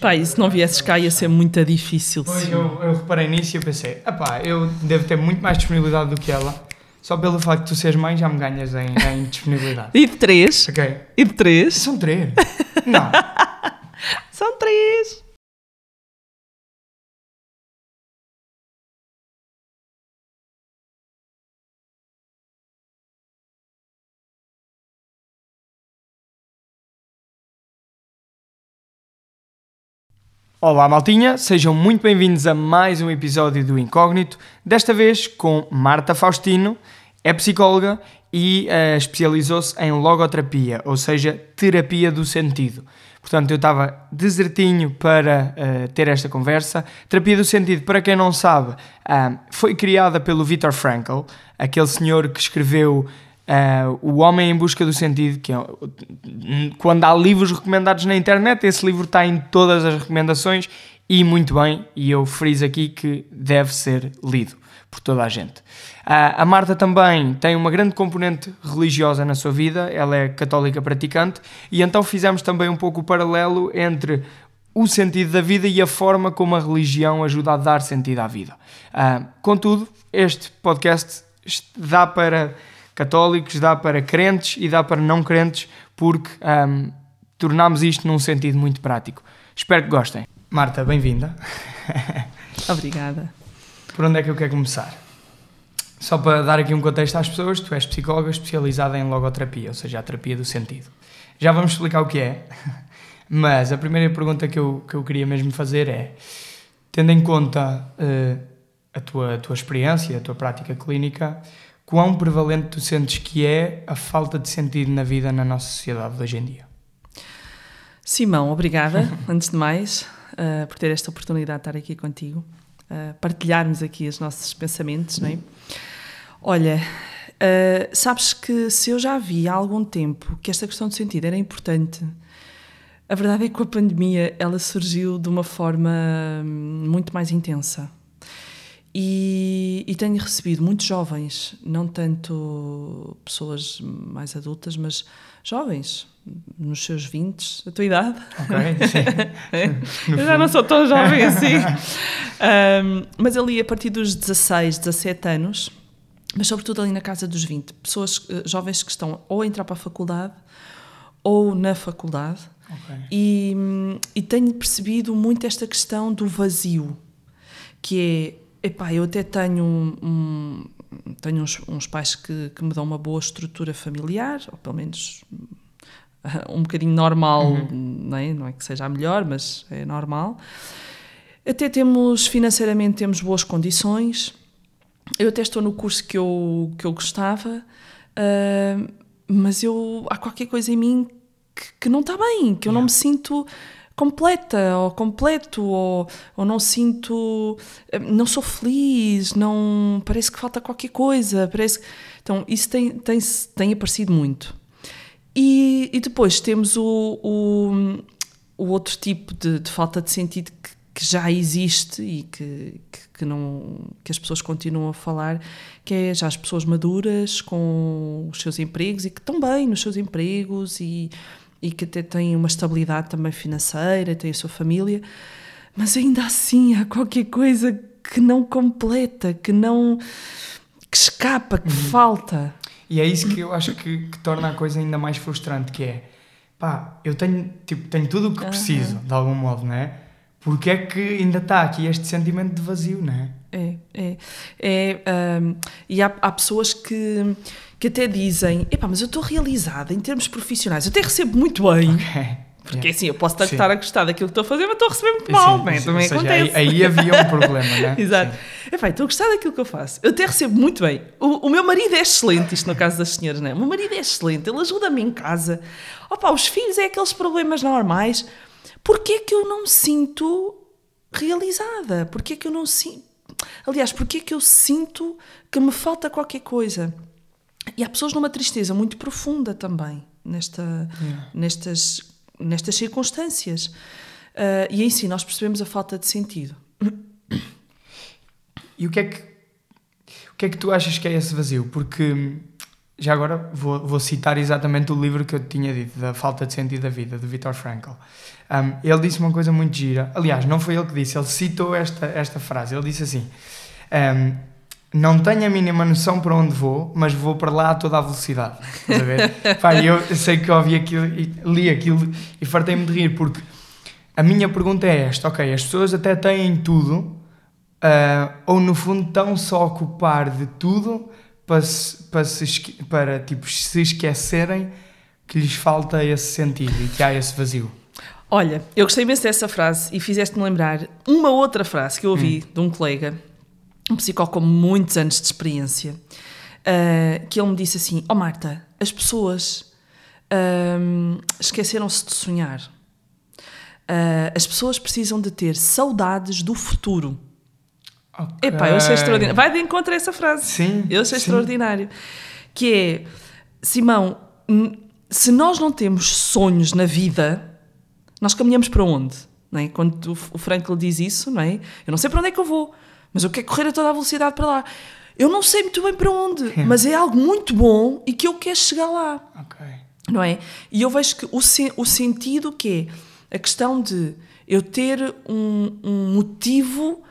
Pá, e se não viesses cá ia ser muito difícil. Pois, eu, eu reparei nisso e eu pensei, pá, eu devo ter muito mais disponibilidade do que ela. Só pelo facto de tu seres mãe já me ganhas em, em disponibilidade. E de três? Ok. E de três? São três. Não. São três. Olá, maltinha, sejam muito bem-vindos a mais um episódio do Incógnito. Desta vez com Marta Faustino, é psicóloga e eh, especializou-se em logoterapia, ou seja, terapia do sentido. Portanto, eu estava desertinho para eh, ter esta conversa. Terapia do sentido, para quem não sabe, ah, foi criada pelo Viktor Frankl, aquele senhor que escreveu Uh, o Homem em Busca do Sentido, que é, quando há livros recomendados na internet, esse livro está em todas as recomendações e muito bem, e eu friso aqui que deve ser lido por toda a gente. Uh, a Marta também tem uma grande componente religiosa na sua vida, ela é católica praticante, e então fizemos também um pouco o paralelo entre o sentido da vida e a forma como a religião ajuda a dar sentido à vida. Uh, contudo, este podcast dá para católicos, dá para crentes e dá para não crentes, porque um, tornámos isto num sentido muito prático. Espero que gostem. Marta, bem-vinda. Obrigada. Por onde é que eu quero começar? Só para dar aqui um contexto às pessoas, tu és psicóloga especializada em logoterapia, ou seja, a terapia do sentido. Já vamos explicar o que é, mas a primeira pergunta que eu, que eu queria mesmo fazer é, tendo em conta uh, a, tua, a tua experiência, a tua prática clínica, quão prevalente tu sentes que é a falta de sentido na vida na nossa sociedade de hoje em dia? Simão, obrigada, antes de mais, uh, por ter esta oportunidade de estar aqui contigo, uh, partilharmos aqui os nossos pensamentos, não é? Olha, uh, sabes que se eu já vi há algum tempo que esta questão de sentido era importante, a verdade é que com a pandemia ela surgiu de uma forma hum, muito mais intensa. E, e, tenho recebido muitos jovens, não tanto pessoas mais adultas, mas jovens, nos seus 20, a tua idade. Ok, sim. Eu já não sou tão jovem assim. um, mas ali a partir dos 16, 17 anos, mas sobretudo ali na casa dos 20, pessoas, uh, jovens que estão ou a entrar para a faculdade ou na faculdade. Okay. E, e tenho percebido muito esta questão do vazio, que é Epá, eu até tenho, um, um, tenho uns, uns, pais que, que, me dão uma boa estrutura familiar, ou pelo menos um bocadinho normal, uhum. não, é? não é que seja a melhor, mas é normal. Até temos, financeiramente, temos boas condições. Eu até estou no curso que eu, que eu gostava, uh, mas eu, há qualquer coisa em mim que, que não está bem, que eu yeah. não me sinto completa ou completo ou, ou não sinto não sou feliz não parece que falta qualquer coisa parece então isso tem tem tem aparecido muito. E, e depois temos o, o, o outro tipo de, de, falta de sentido que, que já existe e que, que, que, não que as pessoas continuam a falar que é já as pessoas maduras com os seus empregos e que estão bem nos seus empregos e e que até tem uma estabilidade também financeira, tem a sua família, mas ainda assim há qualquer coisa que não completa, que não. que escapa, que uhum. falta. E é isso que eu acho que, que, torna a coisa ainda mais frustrante, que é pá, eu tenho, tipo, tenho tudo o que preciso, uhum. de algum modo, não é? Porque é que ainda está aqui este sentimento de vazio, não é? É, é. é um, e há, há pessoas que que até dizem: epá, mas eu estou realizada em termos profissionais, eu até recebo muito bem. Okay. Porque yeah. assim, eu posso estar, a gostar daquilo que estou a fazer, mas estou a receber muito mal, sim, né? sim, também acontece. Aí, aí, havia um problema, né? Exato. Epá, estou a gostar daquilo que eu faço. Eu até recebo muito bem. O, o, meu marido é excelente, isto no caso das senhoras, não é? O meu marido é excelente, ele ajuda-me em casa. Opa, os filhos é aqueles problemas normais. Porquê é que eu não me sinto realizada? Porquê é que eu não sinto. Aliás, porquê é que eu sinto que me falta qualquer coisa? E há pessoas numa tristeza muito profunda também, nesta, yeah. nestas, nestas circunstâncias. Uh, e aí sim nós percebemos a falta de sentido. E o que é que, o que, é que tu achas que é esse vazio? Porque já agora vou, vou citar exatamente o livro que eu tinha dito, da Falta de Sentido da Vida, de Viktor Frankl. Um, ele disse uma coisa muito gira. Aliás, não foi ele que disse, ele citou esta, esta frase. Ele disse assim: um, Não tenho a mínima noção para onde vou, mas vou para lá a toda a velocidade. Estás a ver? Pá, eu sei que ouvi aquilo, li aquilo e fartei-me de rir, porque a minha pergunta é esta: ok, as pessoas até têm tudo, uh, ou no fundo estão só a ocupar de tudo para, se, para, se, para tipo, se esquecerem que lhes falta esse sentido e que há esse vazio. Olha, eu gostei imenso dessa frase e fizeste-me lembrar uma outra frase que eu ouvi hum. de um colega, um psicólogo com muitos anos de experiência, uh, que ele me disse assim: oh Marta, as pessoas uh, esqueceram-se de sonhar. Uh, as pessoas precisam de ter saudades do futuro. Okay. Epá, eu achei extraordinário. Vai de encontro a essa frase. Sim. Eu achei sim. extraordinário. Que é, Simão, se nós não temos sonhos na vida, nós caminhamos para onde? Não é? Quando o Franklin diz isso, não é? Eu não sei para onde é que eu vou, mas eu quero correr a toda a velocidade para lá. Eu não sei muito bem para onde, mas é algo muito bom e que eu quero chegar lá. Ok. Não é? E eu vejo que o, o sentido que é a questão de eu ter um, um motivo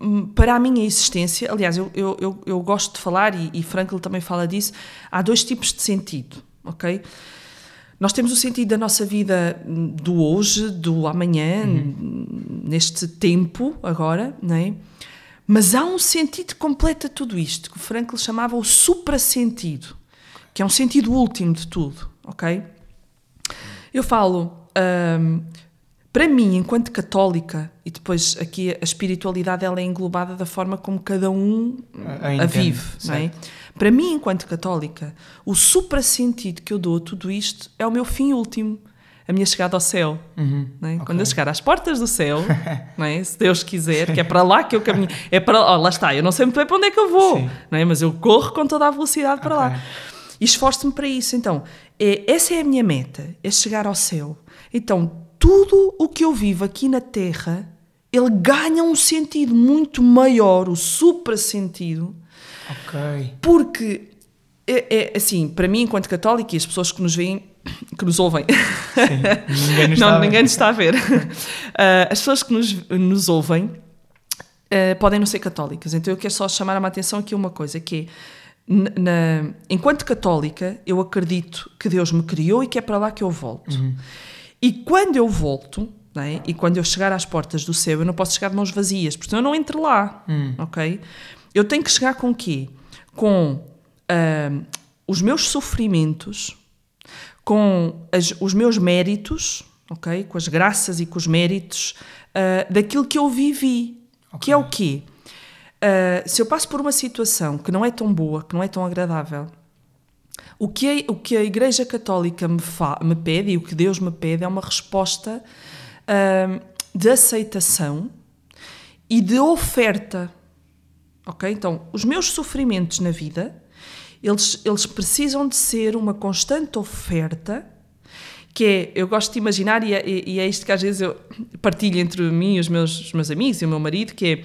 um, para a minha existência, aliás, eu, eu, eu, eu gosto de falar, e, e Frankl também fala disso, há dois tipos de sentido, ok? Nós temos o sentido da nossa vida do hoje, do amanhã, uhum. neste tempo agora, não é? Mas há um sentido que completa tudo isto, que o Frankl chamava o suprasentido, que é um sentido último de tudo, ok? Eu falo, um, para mim, enquanto católica, e depois aqui a espiritualidade ela é englobada da forma como cada um a, a vive, não é? Para mim, enquanto católica, o supra-sentido que eu dou a tudo isto é o meu fim último, a minha chegada ao céu. Uhum, é? okay. Quando eu chegar às portas do céu, é? se Deus quiser, que é para lá que eu caminho, é para oh, lá está, eu não sei muito bem para onde é que eu vou, não é? mas eu corro com toda a velocidade para okay. lá. E esforço-me para isso. Então, é, essa é a minha meta, é chegar ao céu. Então, tudo o que eu vivo aqui na Terra, ele ganha um sentido muito maior, o supra-sentido. Ok. Porque, é, é, assim, para mim, enquanto católica, e as pessoas que nos veem, que nos ouvem, Sim, ninguém nos não, está ninguém nos está a ver. Uh, as pessoas que nos, nos ouvem uh, podem não ser católicas. Então eu quero só chamar a atenção aqui uma coisa, que é, na, enquanto católica, eu acredito que Deus me criou e que é para lá que eu volto. Uhum. E quando eu volto, é? e quando eu chegar às portas do céu, eu não posso chegar de mãos vazias, porque eu não entro lá, hum. ok? Eu tenho que chegar com o quê? Com uh, os meus sofrimentos, com as, os meus méritos, ok? Com as graças e com os méritos uh, daquilo que eu vivi, okay. que é o quê? Uh, se eu passo por uma situação que não é tão boa, que não é tão agradável, o que a, o que a Igreja Católica me, fa, me pede e o que Deus me pede é uma resposta uh, de aceitação e de oferta. Ok? Então, os meus sofrimentos na vida, eles, eles precisam de ser uma constante oferta que é, eu gosto de imaginar, e é, e é isto que às vezes eu partilho entre mim e os meus, os meus amigos e o meu marido, que é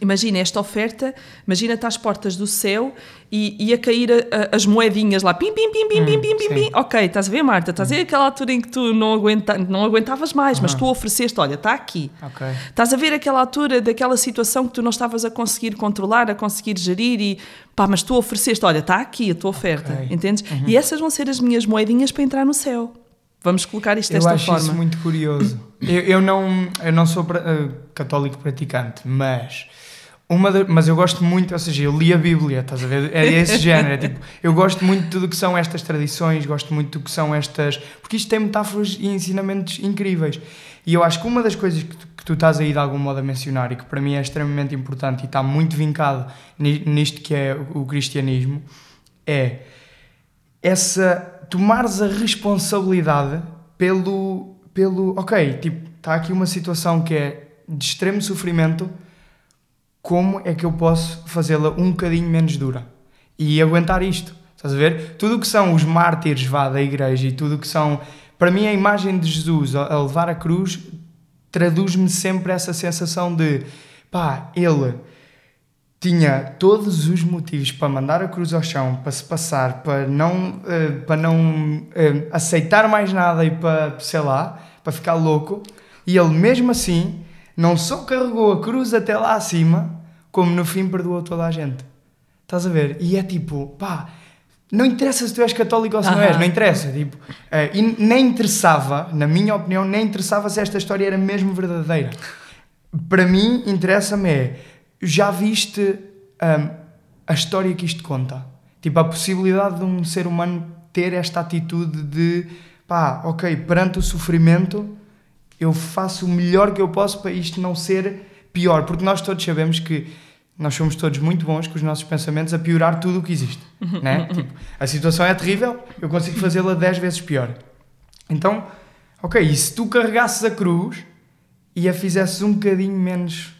Imagina esta oferta, imagina-te às portas do céu e, e a cair a, a, as moedinhas lá, pim, pim, pim, pim, hum, pim, pim, pim, pim. Ok, estás a ver, Marta? Estás hum. a ver aquela altura em que tu não, aguenta, não aguentavas mais, mas tu ofereceste, olha, está aqui. Okay. Estás a ver aquela altura daquela situação que tu não estavas a conseguir controlar, a conseguir gerir e pá, mas tu ofereceste, olha, está aqui a tua oferta, okay. entendes? Uhum. E essas vão ser as minhas moedinhas para entrar no céu. Vamos colocar isto desta forma. Eu acho isso muito curioso. Eu, eu, não, eu não sou uh, católico praticante, mas uma de, mas eu gosto muito, ou seja, eu li a Bíblia, estás a ver? É esse género. É tipo, eu gosto muito de tudo que são estas tradições, gosto muito do que são estas. Porque isto tem metáforas e ensinamentos incríveis. E eu acho que uma das coisas que tu, que tu estás aí de algum modo a mencionar e que para mim é extremamente importante e está muito vincado nisto que é o cristianismo é essa. tomares a responsabilidade pelo. Pelo ok, tipo, está aqui uma situação que é de extremo sofrimento como é que eu posso fazê-la um bocadinho menos dura e aguentar isto. Estás a ver? Tudo o que são os mártires vá, da igreja e tudo o que são. Para mim, a imagem de Jesus a levar a cruz traduz-me sempre essa sensação de pá, ele tinha todos os motivos para mandar a cruz ao chão, para se passar, para não, uh, para não uh, aceitar mais nada e para, sei lá, para ficar louco. E ele, mesmo assim, não só carregou a cruz até lá acima, como no fim perdoou toda a gente. Estás a ver? E é tipo, pá, não interessa se tu és católico ou se uh -huh. não és, não interessa. Tipo, uh, e nem interessava, na minha opinião, nem interessava se esta história era mesmo verdadeira. Para mim, interessa-me é já viste um, a história que isto conta? Tipo, a possibilidade de um ser humano ter esta atitude de pá, ok, perante o sofrimento, eu faço o melhor que eu posso para isto não ser pior, porque nós todos sabemos que nós somos todos muito bons com os nossos pensamentos a piorar tudo o que existe. né? tipo, a situação é terrível, eu consigo fazê-la 10 vezes pior. Então, ok, e se tu carregasses a cruz e a fizesses um bocadinho menos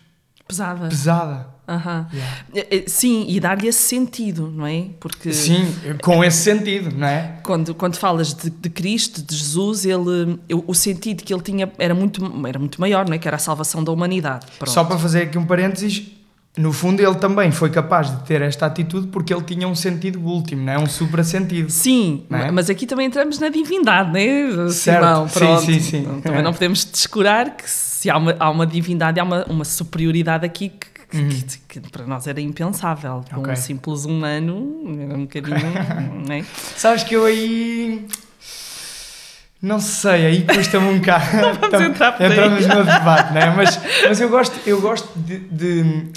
pesada. pesada Uhum. Yeah. Sim, e dar-lhe esse sentido, não é? Porque Sim, com esse sentido, não é? Quando, quando falas de, de Cristo, de Jesus, ele, o sentido que ele tinha era muito, era muito maior, não é? Que era a salvação da humanidade. Pronto. Só para fazer aqui um parênteses, no fundo ele também foi capaz de ter esta atitude porque ele tinha um sentido último, não é? Um supra-sentido. Sim, é? mas aqui também entramos na divindade, não é? Certo, Simão, sim, sim, sim. Também é. não podemos descurar que se há uma, há uma divindade, há uma, uma superioridade aqui que Uhum. Que, que, para nós era impensável. Okay. um simples humano, era um bocadinho. não é? Sabes que eu aí. Não sei, aí custa-me um bocado. Vamos entrar por Entramos no debate, não é? Mas, mas eu gosto, eu gosto de, de,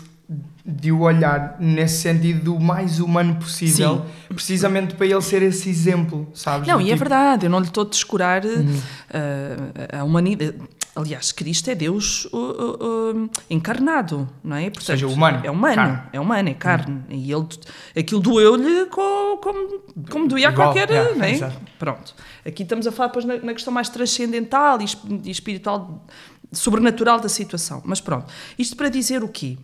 de o olhar nesse sentido do mais humano possível, Sim. precisamente para ele ser esse exemplo, sabes? Não, e é tipo... é verdade, eu não lhe estou a descurar uhum. uh, a humanidade Aliás, Cristo é Deus uh, uh, encarnado, não é? Portanto, Ou seja, humano. É humano, carne. é humano, é carne. Hum. E ele, aquilo doeu-lhe como, como, como doía a qualquer. Yeah, não é? Pronto. Aqui estamos a falar depois na, na questão mais transcendental e, e espiritual, sobrenatural da situação. Mas pronto. Isto para dizer o quê?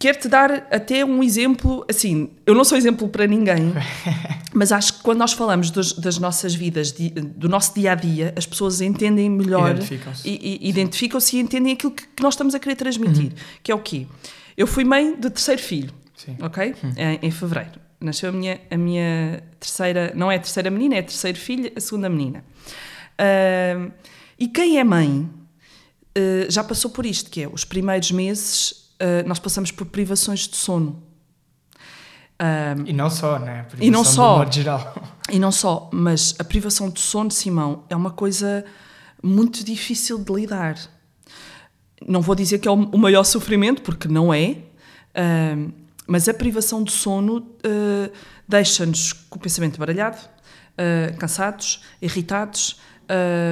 Quero-te dar até um exemplo, assim, eu não sou exemplo para ninguém, mas acho que quando nós falamos dos, das nossas vidas, do nosso dia a dia, as pessoas entendem melhor, identificam-se e, e, identificam e entendem aquilo que, que, nós estamos a querer transmitir, uhum. que é o quê? Eu fui mãe de terceiro filho, Sim. ok? Uhum. Em, em, fevereiro. Nasceu a minha, a minha terceira, não é a terceira menina, é a terceira filha, a segunda menina. Uh, e quem é mãe uh, já passou por isto, que é os primeiros meses uh, nós passamos por privações de sono. Um, e não só, né? Privação e não só, modo geral. E não só, mas a privação de sono, Simão, é uma coisa muito difícil de lidar. Não vou dizer que é o maior sofrimento, porque não é, uh, mas a privação de sono uh, deixa-nos com o pensamento baralhado, uh, cansados, irritados,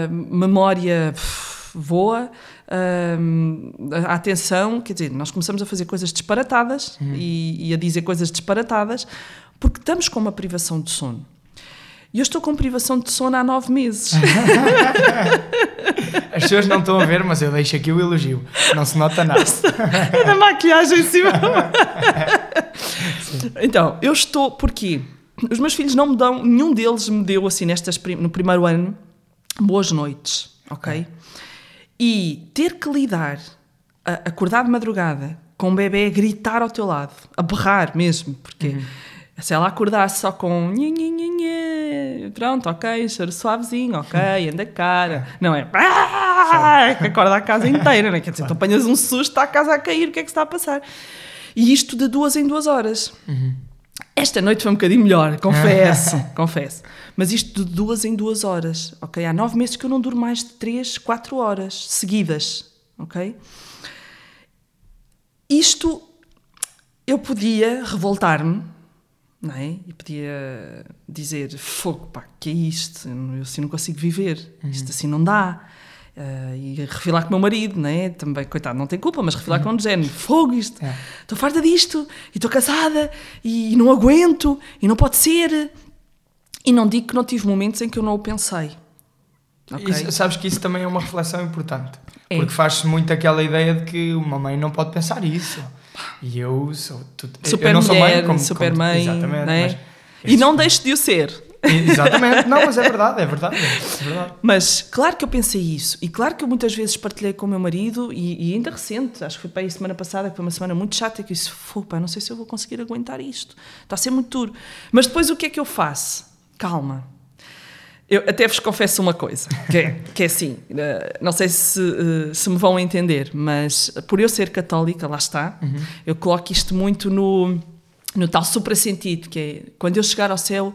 memória pff, voa, a atenção, quer dizer, nós começamos a fazer coisas disparatadas uhum. e, e, a dizer coisas disparatadas porque estamos com uma privação de sono. E eu estou com privação de sono há nove meses. As pessoas não estão a ver, mas eu deixo aqui o elogio. Não se nota nada. a maquiagem em cima. então, eu estou. Porquê? Os meus filhos não me dão. Nenhum deles me deu, assim, nestas, no primeiro ano, boas noites. Ok? E ter que lidar, acordar de madrugada, com um bebê a gritar ao teu lado, a berrar mesmo, porque uhum. se ela acordasse só com nha, nha, nha, nha, pronto, ok, choro suavezinho, ok, anda cara, não é ah, que acorda a casa inteira, né? quer dizer, tu apanhas um susto, está a casa a cair, o que é que está a passar? E isto de duas em duas horas. Uhum. Esta noite foi um bocadinho melhor, confesso, confesso. Mas isto de duas em duas horas, ok? Há nove meses que eu não durmo mais de três, quatro horas seguidas, ok? Isto, eu podia revoltar-me, não é? E podia dizer, fogo, pá, que é isto? Eu assim não consigo viver, uhum. isto assim não dá. Uh, e refilar com o meu marido, né? também, coitado, não tem culpa, mas refilar com o género, fogo isto, estou é. farta disto, e estou casada, e, e, não aguento, e não pode ser. E não digo que não tive momentos em que eu não o pensei. Okay? Isso, sabes que isso também é uma reflexão importante, é. porque faz-se muito aquela ideia de que uma mãe não pode pensar isso. E eu sou. Tu, super eu não mulher, sou mãe, como, super como, mãe, exatamente. Né? Mas, e não deixe de o ser. Exatamente, não, mas é verdade, é verdade, é verdade. Mas claro que eu pensei isso, e claro que eu muitas vezes partilhei com o meu marido, e, e ainda recente, acho que foi para aí semana passada, que foi uma semana muito chata, que eu disse: pá, não sei se eu vou conseguir aguentar isto, está a ser muito duro. Mas depois o que é que eu faço? Calma. Eu até vos confesso uma coisa, que é, que é assim, eh, não sei se, eh, se me vão entender, mas por eu ser católica, lá está, uhum. eu coloco isto muito no, no tal suprassentido, que é quando eu chegar ao céu,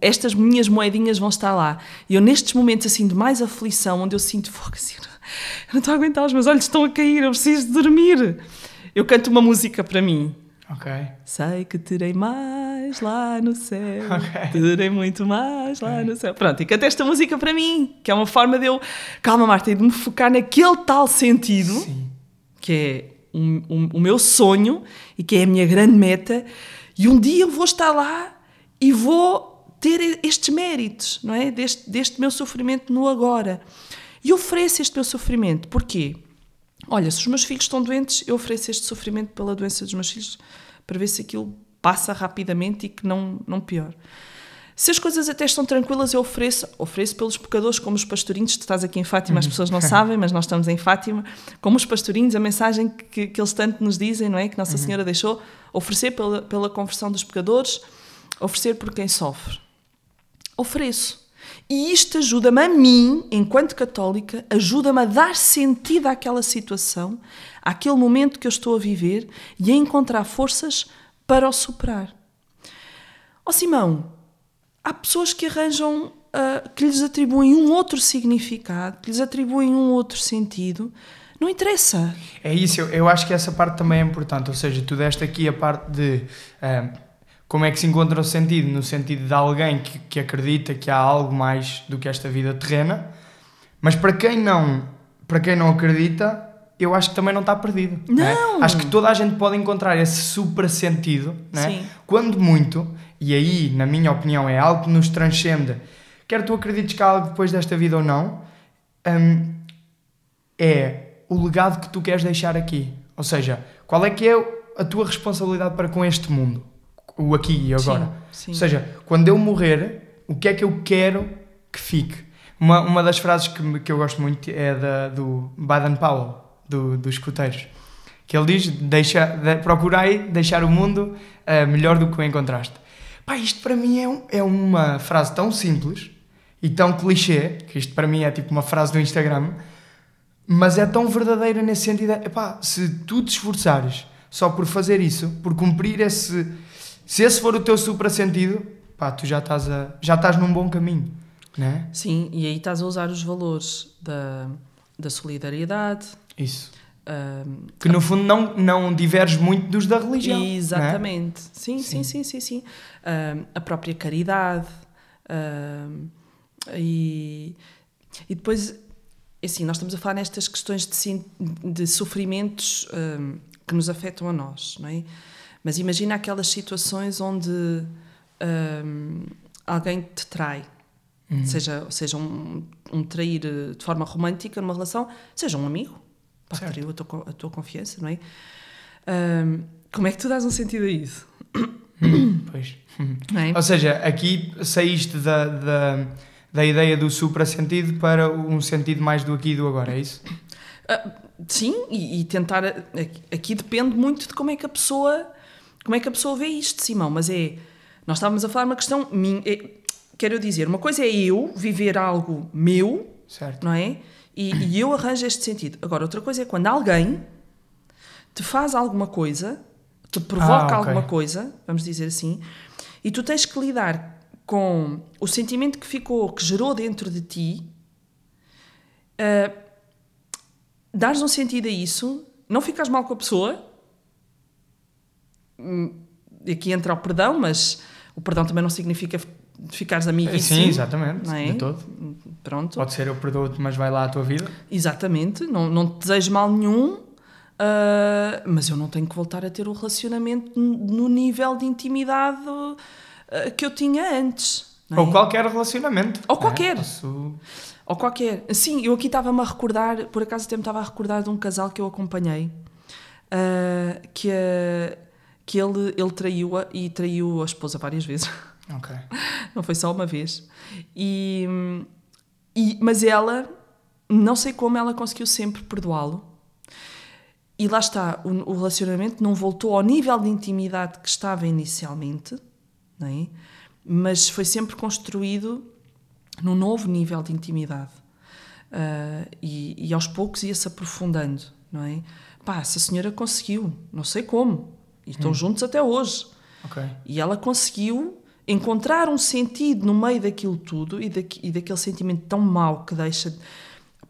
estas minhas moedinhas vão estar lá. E eu, nestes momentos assim de mais aflição, onde eu sinto fogo, assim, eu não estou a aguentar, os meus olhos estão a cair, eu preciso dormir. Eu canto uma música para mim. Ok. Sei que terei mais lá no céu. Okay. Terei muito mais lá okay. no céu. Pronto, e canto esta música para mim, que é uma forma de eu, calma, Marta, de me focar naquele tal sentido, Sim. que é um, um, o meu sonho e que é a minha grande meta. E um dia eu vou estar lá e vou ter estes méritos, não é? Deste, deste meu sofrimento no agora. E ofereço este meu sofrimento. Porquê? Olha, se os meus filhos estão doentes, eu ofereço este sofrimento pela doença dos meus filhos para ver se aquilo passa rapidamente e que não, não pior. Se as coisas até estão tranquilas, eu ofereço, ofereço pelos pecadores, como os pastorinhos, tu estás aqui em Fátima, as uhum. pessoas não sabem, mas nós estamos em Fátima, como os pastorinhos, a mensagem que, que eles tanto nos dizem, não é? Que Nossa uhum. Senhora deixou, oferecer pela, pela conversão dos pecadores, oferecer por quem sofre. Ofereço. E isto ajuda-me a mim, enquanto católica, ajuda-me a dar sentido àquela situação, àquele momento que eu estou a viver e a encontrar forças para o superar. Ó oh, Simão, há pessoas que arranjam, uh, que lhes atribuem um outro significado, que lhes atribuem um outro sentido. Não interessa. É isso, eu, eu acho que essa parte também é importante. Ou seja, tu deste aqui a parte de. Uh, como é que se encontra o sentido? No sentido de alguém que, que acredita que há algo mais do que esta vida terrena, mas para quem não, para quem não acredita, eu acho que também não está perdido. Não! É? Acho que toda a gente pode encontrar esse super sentido, né? quando muito, e aí, na minha opinião, é algo que nos transcende, quer tu acredites que há algo depois desta vida ou não, hum, é o legado que tu queres deixar aqui. Ou seja, qual é que é a tua responsabilidade para com este mundo? O aqui e agora. Sim, sim. Ou seja, quando eu morrer, o que é que eu quero que fique? Uma, uma das frases que, que eu gosto muito é da, do Baden Powell, do, dos escuteiros, que ele diz: deixa, de, procurai deixar o mundo uh, melhor do que o encontraste. Pá, isto para mim é, um, é uma frase tão simples e tão clichê, que isto para mim é tipo uma frase do Instagram, mas é tão verdadeira nesse sentido. Epá, se tu te esforçares só por fazer isso, por cumprir esse se esse for o teu supra-sentido, pá, tu já estás, a, já estás num bom caminho, né? Sim, e aí estás a usar os valores da, da solidariedade. Isso. Um, que no fundo não, não diverges muito dos da religião. É? Exatamente. É? Sim, sim, sim, sim, sim. Um, a própria caridade. Um, e, e depois, assim, nós estamos a falar nestas questões de, de sofrimentos que nos afetam a nós, não é? Mas imagina aquelas situações onde um, alguém te trai, uhum. seja, seja um, um, trair eh, de forma romântica numa relação, seja um amigo, pá, traiu a tua, a tua confiança, não é? Um, como é que tu dás um sentido a isso? Hum, pois. É? Ou seja, aqui saíste da, da, da ideia do supra-sentido para um sentido mais do aqui e do agora, é isso? Uh, sim, e, e, tentar. Aqui depende muito de como é que a pessoa como é que a pessoa vê isto, Simão? Mas é. Nós estávamos a falar uma questão. Minha, é, quero dizer, uma coisa é eu viver algo meu, certo. não é? E, e eu arranjo este sentido. Agora, outra coisa é quando alguém te faz alguma coisa, te provoca ah, okay. alguma coisa, vamos dizer assim, e tu tens que lidar com o sentimento que ficou, que gerou dentro de ti, uh, dares um sentido a isso, não ficas mal com a pessoa, aqui entra o perdão, mas o perdão também não significa ficares amigo Sim, sim exatamente, é? de todo. Pronto. Pode ser eu perdoo-te, mas vai lá a tua vida. Exatamente, não, não te desejo mal nenhum, uh, mas eu não tenho que voltar a ter o relacionamento no nível de intimidade uh, que eu tinha antes. É? Ou qualquer relacionamento. Ou qualquer. É? Posso... Ou qualquer. Sim, eu aqui estava-me a recordar, por acaso até me estava a recordar de um casal que eu acompanhei, uh, que que ele, ele traiu-a e traiu a esposa várias vezes. Ok. não foi só uma vez. E, e, mas ela, não sei como, ela conseguiu sempre perdoá-lo. E lá está, o, o, relacionamento não voltou ao nível de intimidade que estava inicialmente, é? mas foi sempre construído num novo nível de intimidade. Uh, e, e, aos poucos ia-se aprofundando, não é? Pá, essa senhora conseguiu, não sei como, e estão hum. juntos até hoje. Okay. E ela conseguiu encontrar um sentido no meio daquilo tudo e, da, e daquele sentimento tão mau que deixa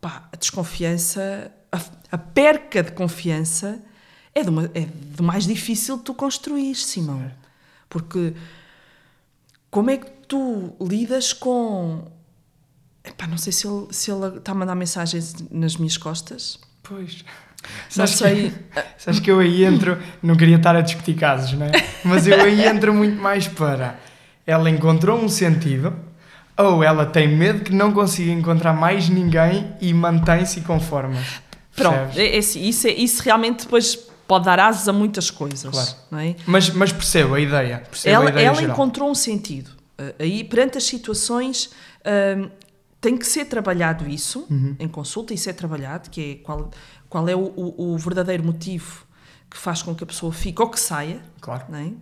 pá, a desconfiança, a, a, perca de confiança é do, é do mais difícil de tu construir, Simão. Certo. Porque como é que tu lidas com. Epá, não sei se ele, se ele está a mandar mensagens nas minhas costas. Pois. Não sei. Que, sabes que eu aí entro, não queria estar a discutir casos, não é? Mas eu aí entro muito mais para. Ela encontrou um sentido, ou ela tem medo que não consiga encontrar mais ninguém e mantém-se conforme. Pronto, é, é, isso, é, isso realmente depois pode dar asas a muitas coisas. Claro. Não é? mas, mas percebo a ideia. Percebo ela a ideia ela encontrou um sentido. Uh, aí, perante as situações, uh, tem que ser trabalhado isso uhum. em consulta, isso é trabalhado, que é qual, qual é o, o, o, verdadeiro motivo que faz com que a pessoa fique ou que saia. Claro. Não é?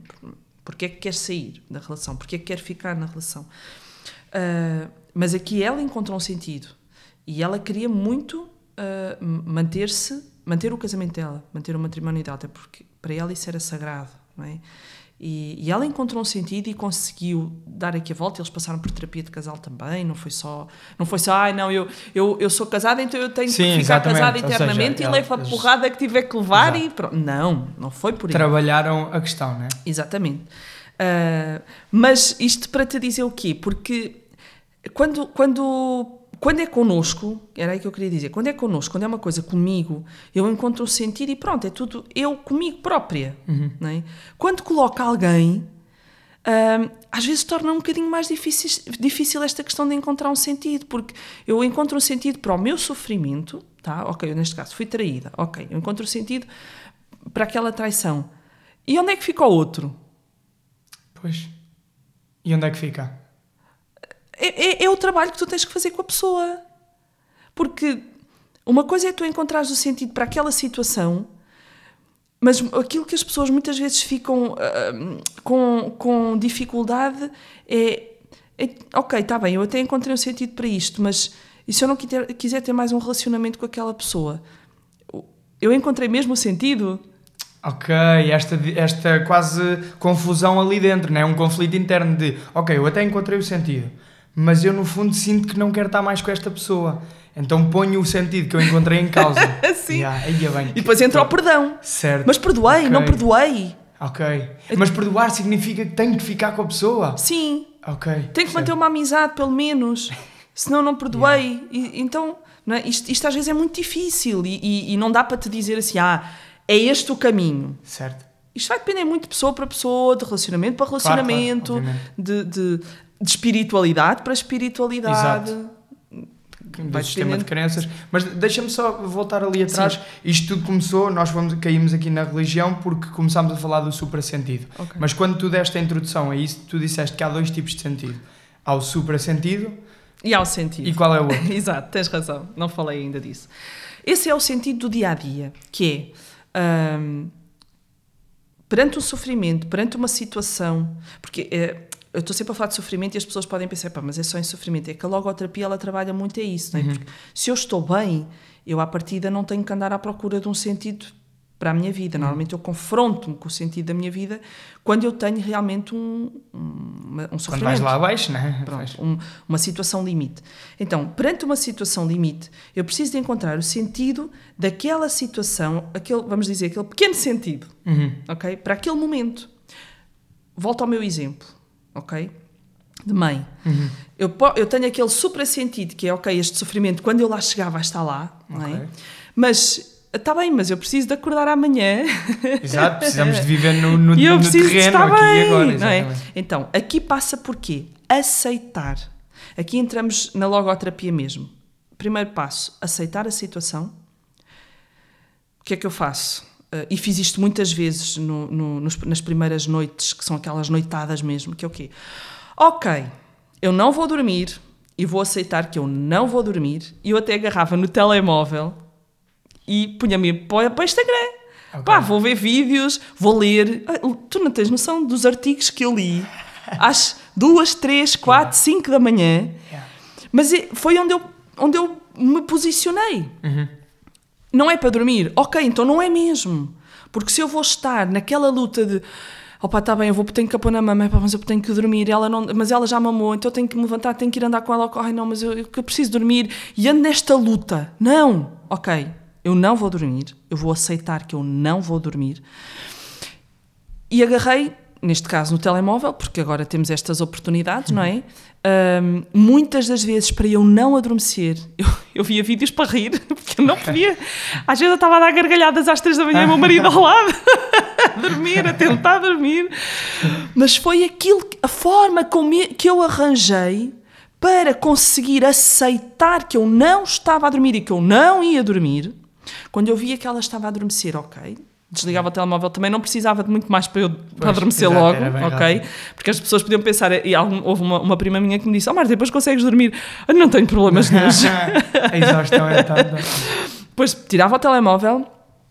Porque é que quer sair da relação? Porque é que quer ficar na relação? Uh, mas aqui ela encontrou um sentido e ela queria muito uh, manter-se, manter o casamento dela, manter o matrimónio dela, até porque para ela isso era sagrado, não é? E, e, ela encontrou um sentido e conseguiu dar aqui a volta. Eles passaram por terapia de casal também. Não foi só, não foi só, ai não, eu, eu, eu sou casada, então eu tenho Sim, que ficar casada eternamente seja, e levo a porrada que tiver que levar Exato. e pronto. Não, não foi por aí. Trabalharam a questão, né? Exatamente. Uh, mas isto para te dizer o quê? Porque quando, quando quando é connosco, era aí que eu queria dizer, quando é connosco, quando é uma coisa comigo, eu encontro um sentido e pronto, é tudo eu comigo própria. Uhum. Não é? Quando coloca alguém, hum, às vezes torna um bocadinho mais difícil, difícil esta questão de encontrar um sentido, porque eu encontro um sentido para o meu sofrimento, tá? Ok, eu neste caso fui traída, ok, eu encontro um sentido para aquela traição. E onde é que fica o outro? Pois. E onde é que fica? É, é, é o trabalho que tu tens que fazer com a pessoa. Porque uma coisa é tu encontrares o sentido para aquela situação, mas aquilo que as pessoas muitas vezes ficam uh, com, com dificuldade é, é ok, está bem, eu até encontrei um sentido para isto, mas e se eu não quiser, quiser ter mais um relacionamento com aquela pessoa? Eu encontrei mesmo o sentido? Ok, esta, esta quase confusão ali dentro, não é? Um conflito interno de, ok, eu até encontrei o sentido, mas eu no fundo sinto que não quero estar mais com esta pessoa. Então ponho o sentido que eu encontrei em causa. Sim. Yeah, aí é bem. E depois entra o perdão. Certo. Mas perdoei, okay. não perdoei. Ok. Mas perdoar significa que tenho que ficar com a pessoa? Sim. Ok. Tenho que manter uma amizade, pelo menos. Senão não perdoei. Yeah. E, então, não é? isto, isto, às vezes é muito difícil e, e, e, não dá para te dizer assim, ah, é este o caminho. Certo. Isto vai depender muito de pessoa para pessoa, de relacionamento para relacionamento, claro, claro, de, de de espiritualidade para espiritualidade. Exato. Do sistema de crenças. Mas deixa-me só voltar ali atrás. Sim. Isto tudo começou, nós fomos, caímos aqui na religião porque começámos a falar do suprassentido. Okay. Mas quando tu deste a introdução a isso, tu disseste que há dois tipos de sentido. Há o suprassentido e há o sentido. E qual é o outro? Exato, tens razão. Não falei ainda disso. Esse é o sentido do dia a dia, que é um, perante um sofrimento, perante uma situação, porque é, eu estou sempre a falar de sofrimento e as pessoas podem pensar, pá, mas é só em sofrimento. É que a logoterapia ela trabalha muito é isso, não é? Uhum. Porque se eu estou bem, eu à partida não tenho que andar à procura de um sentido para a minha vida. Uhum. Normalmente eu confronto-me com o sentido da minha vida quando eu tenho realmente um, um, um sofrimento. Quando vais lá abaixo, não é? Pronto, um, uma situação limite. Então, perante uma situação limite, eu preciso de encontrar o sentido daquela situação, aquele, vamos dizer, aquele pequeno sentido, uhum. ok? Para aquele momento. Volto ao meu exemplo ok? De mãe. Uhum. Eu, eu tenho aquele suprassentido que é, ok, este sofrimento, quando eu lá chegar, vai estar lá, okay. não é? Mas está bem, mas eu preciso de acordar amanhã. Exato, precisamos de viver no, no, eu no terreno estar aqui bem, agora. Não é? Então, aqui passa por quê? Aceitar. Aqui entramos na logoterapia mesmo. Primeiro passo, aceitar a situação. O que é que eu faço? Uh, e fiz isto muitas vezes no, no, nos, nas primeiras noites, que são aquelas noitadas mesmo, que é o quê? Ok, eu não vou dormir e vou aceitar que eu não vou dormir. E eu até agarrava no telemóvel e punha-me para o Instagram. Ok. Pá, vou ver vídeos, vou ler. Ah, Tu não tens noção dos artigos que eu li às duas, três, quatro, cinco da manhã. Yeah. Mas é- foi onde eu, onde eu me posicionei. Não é para dormir? Ok, então não é mesmo. Porque se eu vou estar naquela luta de opa, está bem, eu vou, tenho que pôr na mama, mas eu tenho que dormir, ela não, mas ela já mamou, então eu tenho que me levantar, tenho que ir andar com ela, ai não, mas eu, eu preciso dormir, e ando nesta luta. Não, ok, eu não vou dormir, eu vou aceitar que eu não vou dormir. E agarrei, neste caso no telemóvel, porque agora temos estas oportunidades, não é? Ahm, muitas das vezes, para eu não adormecer, eu, eu via vídeos para rir, porque eu não podia. Às vezes eu estava a dar gargalhadas às três da manhã, meu marido ao lado, a dormir, a tentar dormir. Mas foi aquilo, a forma como que eu arranjei para conseguir aceitar que eu não estava a dormir e que eu não ia dormir. Quando eu via que ela estava a adormecer, ok. Desligava o telemóvel, também não precisava de muito mais para eu para adormecer logo, ok? rápido. Porque as pessoas podiam pensar, e algum- houve uma, uma prima minha que me disse: Oh, Marta, depois consegues dormir? "Ah, não tenho problemas nenhums. a exaustão é tanta. Depois tirava o telemóvel,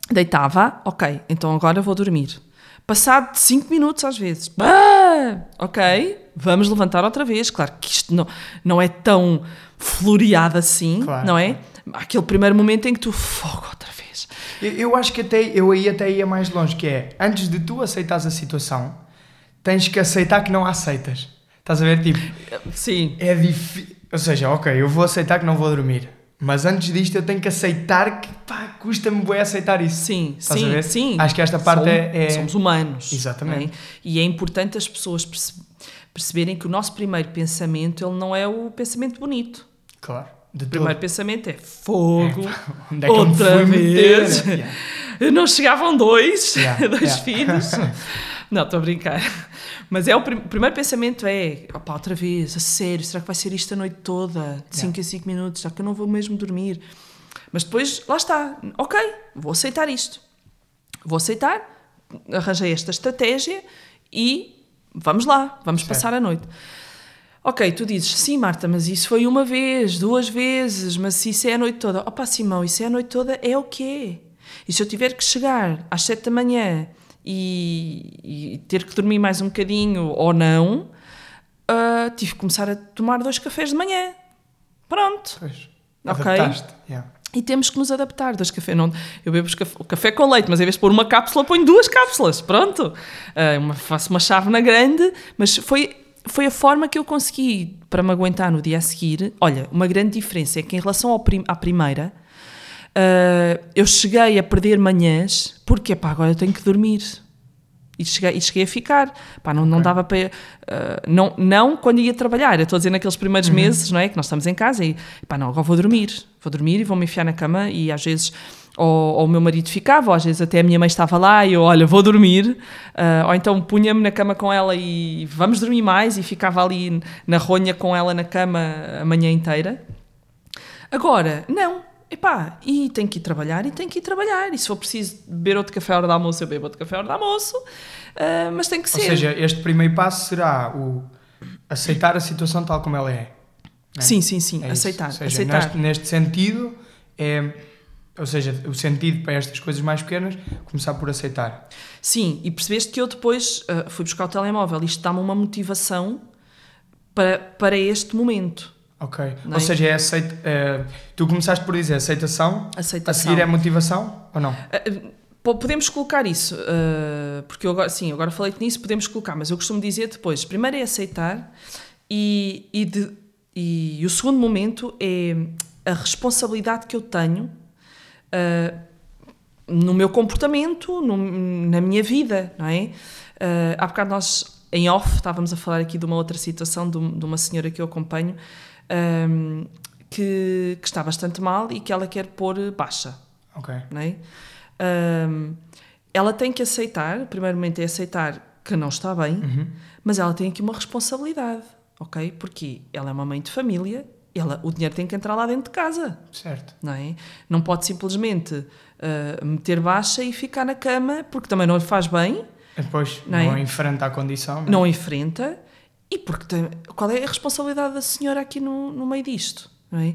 deitava, ok, então agora vou dormir. Passado 5 minutos às vezes, ah, ok, vamos levantar outra vez. Claro que isto não, não é tão floreado assim, Claro. não é? Aquele primeiro momento em que tu fogo outra vez. Eu, eu acho que até, eu aí até ia mais longe, que é, antes de tu aceitares a situação, tens que aceitar que não a aceitas. Estás a ver? Tipo, Sim, é difícil. Ou seja, ok, eu vou aceitar que não vou dormir. Mas antes disto eu tenho que aceitar que, pá, custa-me bué aceitar isso. sim, Estás sim, sim. Acho que esta parte Somos- é- é- Somos humanos. Exatamente. é? E é importante as pessoas perce- perceberem que o nosso primeiro pensamento ele não é o pensamento bonito. Claro. O todo. primeiro pensamento é fogo, Onde é que eu me outra fui meter? vez. Yeah. Não chegavam dois, Yeah, dois yeah. filhos. Não, estou a brincar. Mas é o prim- primeiro pensamento é, opá, outra vez, a sério, será que vai ser isto a noite toda? De 5 em 5 minutos, já que eu não vou mesmo dormir? Mas depois, lá está, ok, vou aceitar isto. Vou aceitar, arranjei esta estratégia e vamos lá, vamos Certo. passar a noite. Ok, tu dizes, sim, Marta, mas isso foi uma vez, duas vezes, mas se isso é a noite toda. Opa, Simão, isso é a noite toda, é o quê? E se eu tiver que chegar às sete da manhã e, e ter que dormir mais um bocadinho ou não, ah, tive que começar a tomar dois cafés de manhã. Pronto. Pois. Ok. Yeah. E temos que nos adaptar. Dois café, não, eu bebo café, o café com leite, mas em vez de pôr uma cápsula, ponho duas cápsulas. Pronto. Ah, uma- faço uma chávena grande, mas foi, foi a forma que eu consegui para me aguentar no dia a seguir. Olha, uma grande diferença é que em relação prim- à primeira, ah, eu cheguei a perder manhãs, porque pá, agora eu tenho que dormir. E cheguei, e cheguei a ficar. Pá, não, não dava para. ah, não, não quando ia trabalhar. Eu estou a dizer naqueles primeiros meses, não é? Que nós estamos em casa e pá, não, agora vou dormir. Vou dormir e vou me enfiar na cama e às vezes. Ou, ou o meu marido ficava, ou às vezes até a minha mãe estava lá e eu, olha, vou dormir. Ah, ou então punha-me na cama com ela e vamos dormir mais e ficava ali na ronha com ela na cama a manhã inteira. Agora, não. Epá, e tenho que ir trabalhar e tenho que ir trabalhar. E se for preciso beber outro café à hora do almoço, eu bebo outro café à hora do almoço. Ah, mas tem que Ou ser. seja, este primeiro passo será o aceitar a situação tal como ela é. né? sim, sim, sim. É aceitar. Ou seja, aceitar. Neste, neste sentido, é, ou seja, o sentido para estas coisas mais pequenas, começar por aceitar. Sim, e percebeste que eu depois ah, fui buscar o telemóvel. Isto dá-me uma motivação para, para este momento. Ok. Ou é? seja, é aceita, é, tu começaste por dizer aceitação, a Aceitação. seguir é motivação ou não? Po- Podemos colocar isso, porque eu agora, sim, agora falei nisso, podemos colocar, mas eu costumo dizer depois: primeiro é aceitar, e, e, de- e o segundo momento é a responsabilidade que eu tenho ah, no meu comportamento, no- na minha vida, não é? Ah, há bocado nós, em off, estávamos a falar aqui de uma outra situação de, um- de uma senhora que eu acompanho ahm, que, que está bastante mal e que ela quer pôr baixa, Ok. não é? Ahm, ela tem que aceitar, primeiramente é aceitar que não está bem, Uhum. mas ela tem aqui uma responsabilidade, ok? Porque ela é uma mãe de família, ela, o dinheiro tem que entrar lá dentro de casa, Certo. não é? Não pode simplesmente ah, meter baixa e ficar na cama, porque também não lhe faz bem, Depois Não não, é? enfrenta a condição. Não, é? não enfrenta E porque tem, qual é a responsabilidade da senhora aqui no, no meio disto? Não é?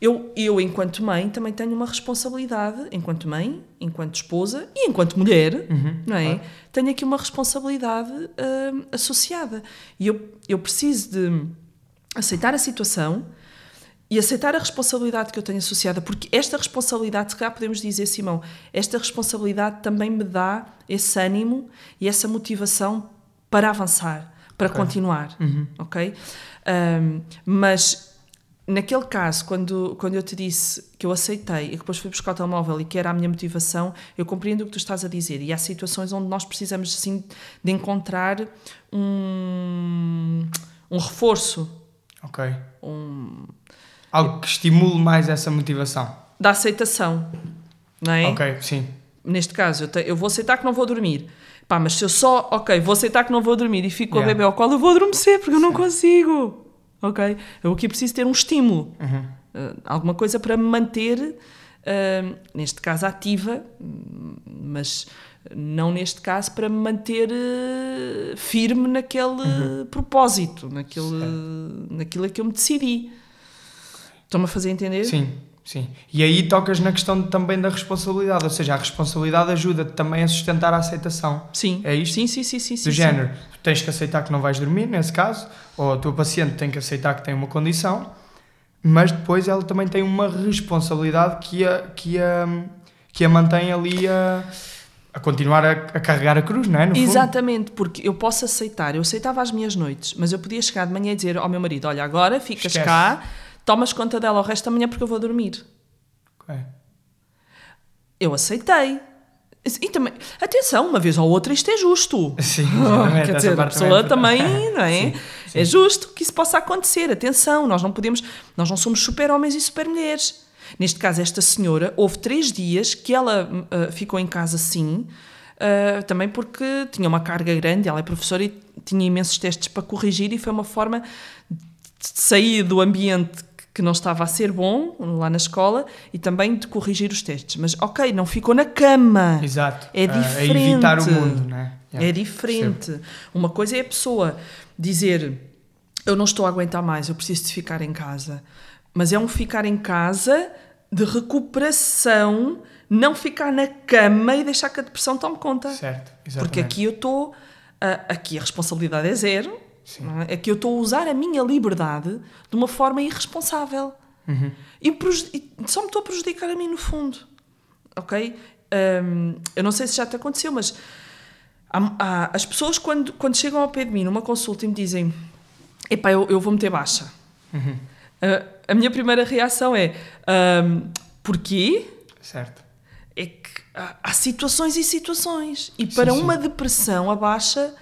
eu, eu, enquanto mãe, também tenho uma responsabilidade, enquanto mãe, enquanto esposa e enquanto mulher, Uhum, não é? claro. Tenho aqui uma responsabilidade hum, associada. E eu, eu preciso de aceitar a situação e aceitar a responsabilidade que eu tenho associada, porque esta responsabilidade, se calhar podemos dizer, Simão, esta responsabilidade também me dá esse ânimo e essa motivação para avançar, para continuar, ok? Hum, mas naquele caso, quando, quando eu te disse que eu aceitei e que depois fui buscar o telemóvel e que era a minha motivação, eu compreendo o que tu estás a dizer. E há situações onde nós precisamos, sim, de encontrar um, um reforço, Ok. um, Algo que estimule mais essa motivação. da aceitação, não é? Ok, sim. Neste caso, eu, te- eu vou aceitar que não vou dormir. Pá, mas se eu só, ok, vou aceitar que não vou dormir e fico com Yeah. o bebê ao colo, eu vou adormecer porque eu não consigo. Ok? Eu aqui preciso ter um estímulo. Uhum. Uh, alguma coisa para me manter, uh, neste caso, ativa, mas não neste caso para me manter uh, firme naquele Uhum. propósito, naquele, naquilo a que eu me decidi. Estão-me a fazer entender? Sim, sim. E aí tocas na questão também da responsabilidade, ou seja, a responsabilidade ajuda-te também a sustentar a aceitação. Sim. É isto? Sim, sim, sim, sim. Do sim, género, tu tens que aceitar que não vais dormir, nesse caso, ou a tua paciente tem que aceitar que tem uma condição, mas depois ela também tem uma responsabilidade que a, que a, que a mantém ali a, a continuar a, a carregar a cruz, não é? No fundo. Exatamente, porque eu posso aceitar, eu aceitava as minhas noites, mas eu podia chegar de manhã e dizer ao meu marido: Olha, agora ficas Esquece. cá, tomas conta dela o resto da manhã porque eu vou dormir. Ok. Eu aceitei. E também, atenção, uma vez ou outra isto é justo. Sim, exatamente. Quer dizer, a pessoa é também, não é? Sim, sim. É justo que isso possa acontecer. Atenção, nós não podemos, nós não somos super homens e super mulheres. Neste caso, esta senhora, houve três dias que ela ah, ficou em casa sim, ah, também porque tinha uma carga grande, ela é professora e tinha imensos testes para corrigir e foi uma forma de sair do ambiente que não estava a ser bom lá na escola e também de corrigir os testes. Mas ok, não ficou na cama. Exato. É Ah, diferente. A evitar o mundo, não é? É diferente. Uma coisa é a pessoa dizer eu não estou a aguentar mais, eu preciso de ficar em casa. Mas é um ficar em casa de recuperação, não ficar na cama e deixar que a depressão tome conta. Certo, exatamente. Porque aqui eu estou. ah, aqui a responsabilidade é zero. Sim. não é? Aqui eu estou a usar a minha liberdade de uma forma irresponsável. Uhum. E, e só me estou a prejudicar a mim no fundo. Ok? Hum, eu não sei se já te aconteceu, mas há- há- as pessoas quando, quando chegam ao pé de mim numa consulta e me dizem epá, eu, eu vou meter baixa. Uhum. Ah, a minha primeira reação é hum, porquê? Certo. é que há, há situações e situações. E para sim. uma depressão, a baixa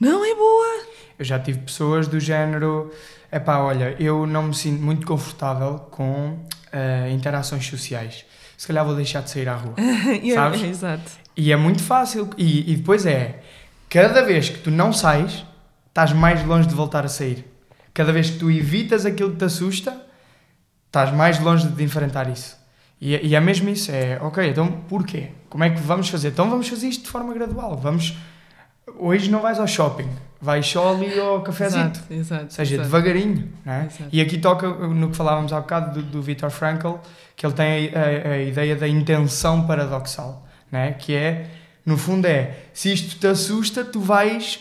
não é boa. Eu já tive pessoas do género, epá, olha, eu não me sinto muito confortável com eh, interações sociais. Se calhar vou deixar de sair à rua. Sabes? Exato. E é muito fácil. E, e depois é, cada vez que tu não sais, estás mais longe de voltar a sair. Cada vez que tu evitas aquilo que te assusta, estás mais longe de enfrentar isso. E, é- e é mesmo isso, é, ok, então porquê? Como é que vamos fazer? Então vamos fazer isto de forma gradual. Vamos, hoje não vais ao shopping, vais só ali ao cafezinho. Exato, exato. Ou seja, exato. devagarinho, não é? Exato. E aqui toca no que falávamos há bocado do, do Viktor Frankl, que ele tem a, a- a ideia da intenção paradoxal, não é? Que é, no fundo é, se isto te assusta, tu vais,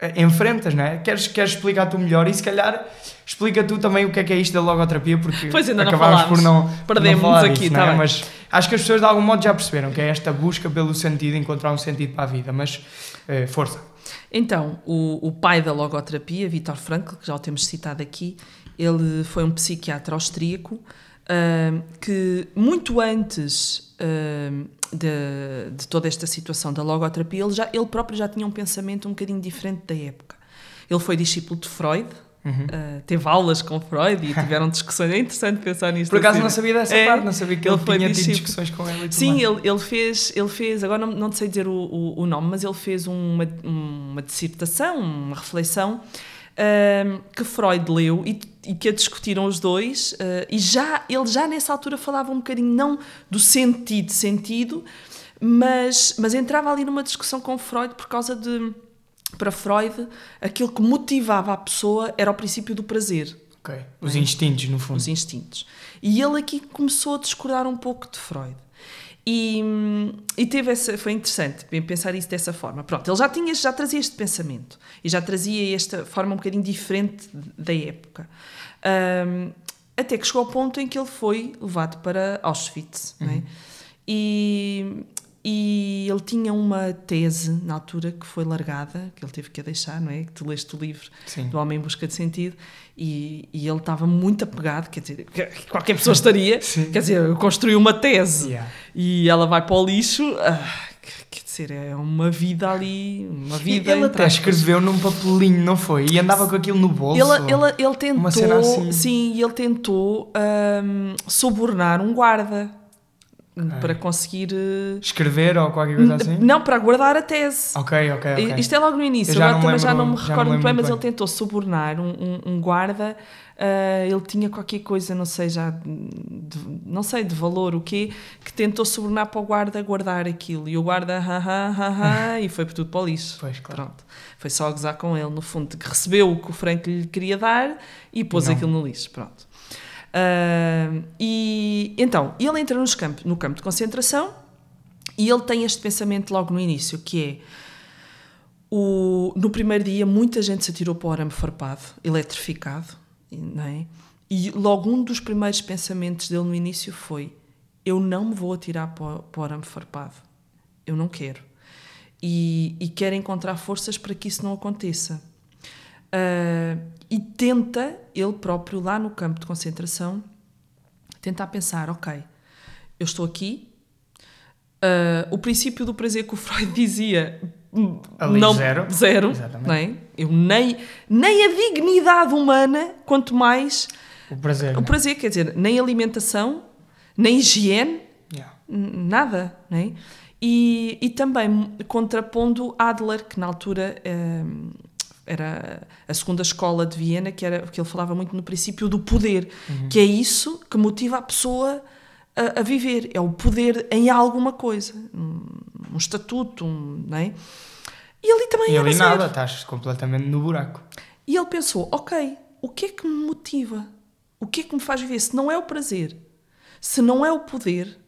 eh, enfrentas, não é? Queres, queres explicar tu melhor e se calhar explica tu também o que é que é isto da logoterapia, porque Pois ainda acabámos por não, por não aqui, disso, tá não é? bem. Mas acho que as pessoas de algum modo já perceberam que é esta busca pelo sentido, encontrar um sentido para a vida, mas eh, força. Então, o, o pai da logoterapia, Vítor Frankl, que já o temos citado aqui, ele foi um psiquiatra austríaco ahm, que, muito antes ahm, de, de toda esta situação da logoterapia, ele, já, ele próprio já tinha um pensamento um bocadinho diferente da época. Ele foi discípulo de Freud, Uhum. ah, teve aulas com Freud e tiveram discussões. É interessante pensar nisto. Por acaso assim. não sabia dessa É, parte, não sabia que ele, ele foi tinha tido discussões com ele. e Sim, ele, ele, fez, ele fez, agora não, não sei dizer o, o, o nome, mas ele fez uma, uma dissertação, uma reflexão ahm, que Freud leu e, e que a discutiram os dois, ah, e já, ele já nessa altura falava um bocadinho, não do sentido, sentido, mas, mas entrava ali numa discussão com Freud por causa de para Freud, aquilo que motivava a pessoa era o princípio do prazer. Os instintos, no fundo. Os instintos. E ele aqui começou a discordar um pouco de Freud. E, e teve essa, foi interessante pensar isso dessa forma. Pronto, ele já tinha, já trazia este pensamento e já trazia esta forma um bocadinho diferente da época. Um, até que chegou ao ponto em que ele foi levado para Auschwitz. Uhum. Né? E, e ele tinha uma tese na altura que foi largada, que ele teve que a deixar, não é? Que tu leste o livro Sim. do Homem em Busca de Sentido, e, e ele estava muito apegado, quer dizer, qualquer pessoa estaria, quer dizer, construiu uma tese yeah. e ela vai para o lixo. Ah, quer dizer, é uma vida ali, uma vida. Ele até escreveu num papelinho, não foi? E andava com aquilo no bolso. Ele, ele, ele tentou, assim. sim, ele tentou um, subornar um guarda Okay. Para conseguir. Uh... Escrever ou qualquer coisa assim? Não, para guardar a tese. Ok, ok, ok. Isto é logo no início, agora também já não me recordo muito bem, mas ele tentou subornar um, um, um guarda. Uh, ele tinha qualquer coisa, não sei já, de, não sei de valor, o quê, que tentou subornar para o guarda guardar aquilo. E o guarda, ha, ha, ha, e foi por tudo para o lixo. Pois, claro. Pronto. Foi só gozar com ele, no fundo, que recebeu o que o Frank lhe queria dar e pôs não. aquilo no lixo. Pronto. Uh, e então, ele entra nos campo, no campo de concentração e ele tem este pensamento logo no início, que é o, no primeiro dia muita gente se atirou para o arame farpado, eletrificado, não é? E logo um dos primeiros pensamentos dele no início foi: eu não me vou atirar para, para o arame farpado, eu não quero. E, e quero encontrar forças para que isso não aconteça. Uh, e tenta, ele próprio, lá no campo de concentração, tentar pensar: ok, eu estou aqui. Uh, o princípio do prazer que o Freud dizia. Ali não, zero. Zero. Nem, é? eu nem, nem a dignidade humana, quanto mais. O prazer. O né? prazer, quer dizer, nem alimentação, nem higiene, yeah. nada. Nem? É? E, e também contrapondo Adler, que na altura. Uh, era a segunda escola de Viena, que era que ele falava muito no princípio do poder, uhum. que é isso que motiva a pessoa a, a, viver, é o poder em alguma coisa, um, um estatuto, um, não é? E ali também e ali nada, estás completamente no buraco. E ele pensou, ok, o que é que me motiva? O que é que me faz viver? Se não é o prazer, se não é o poder,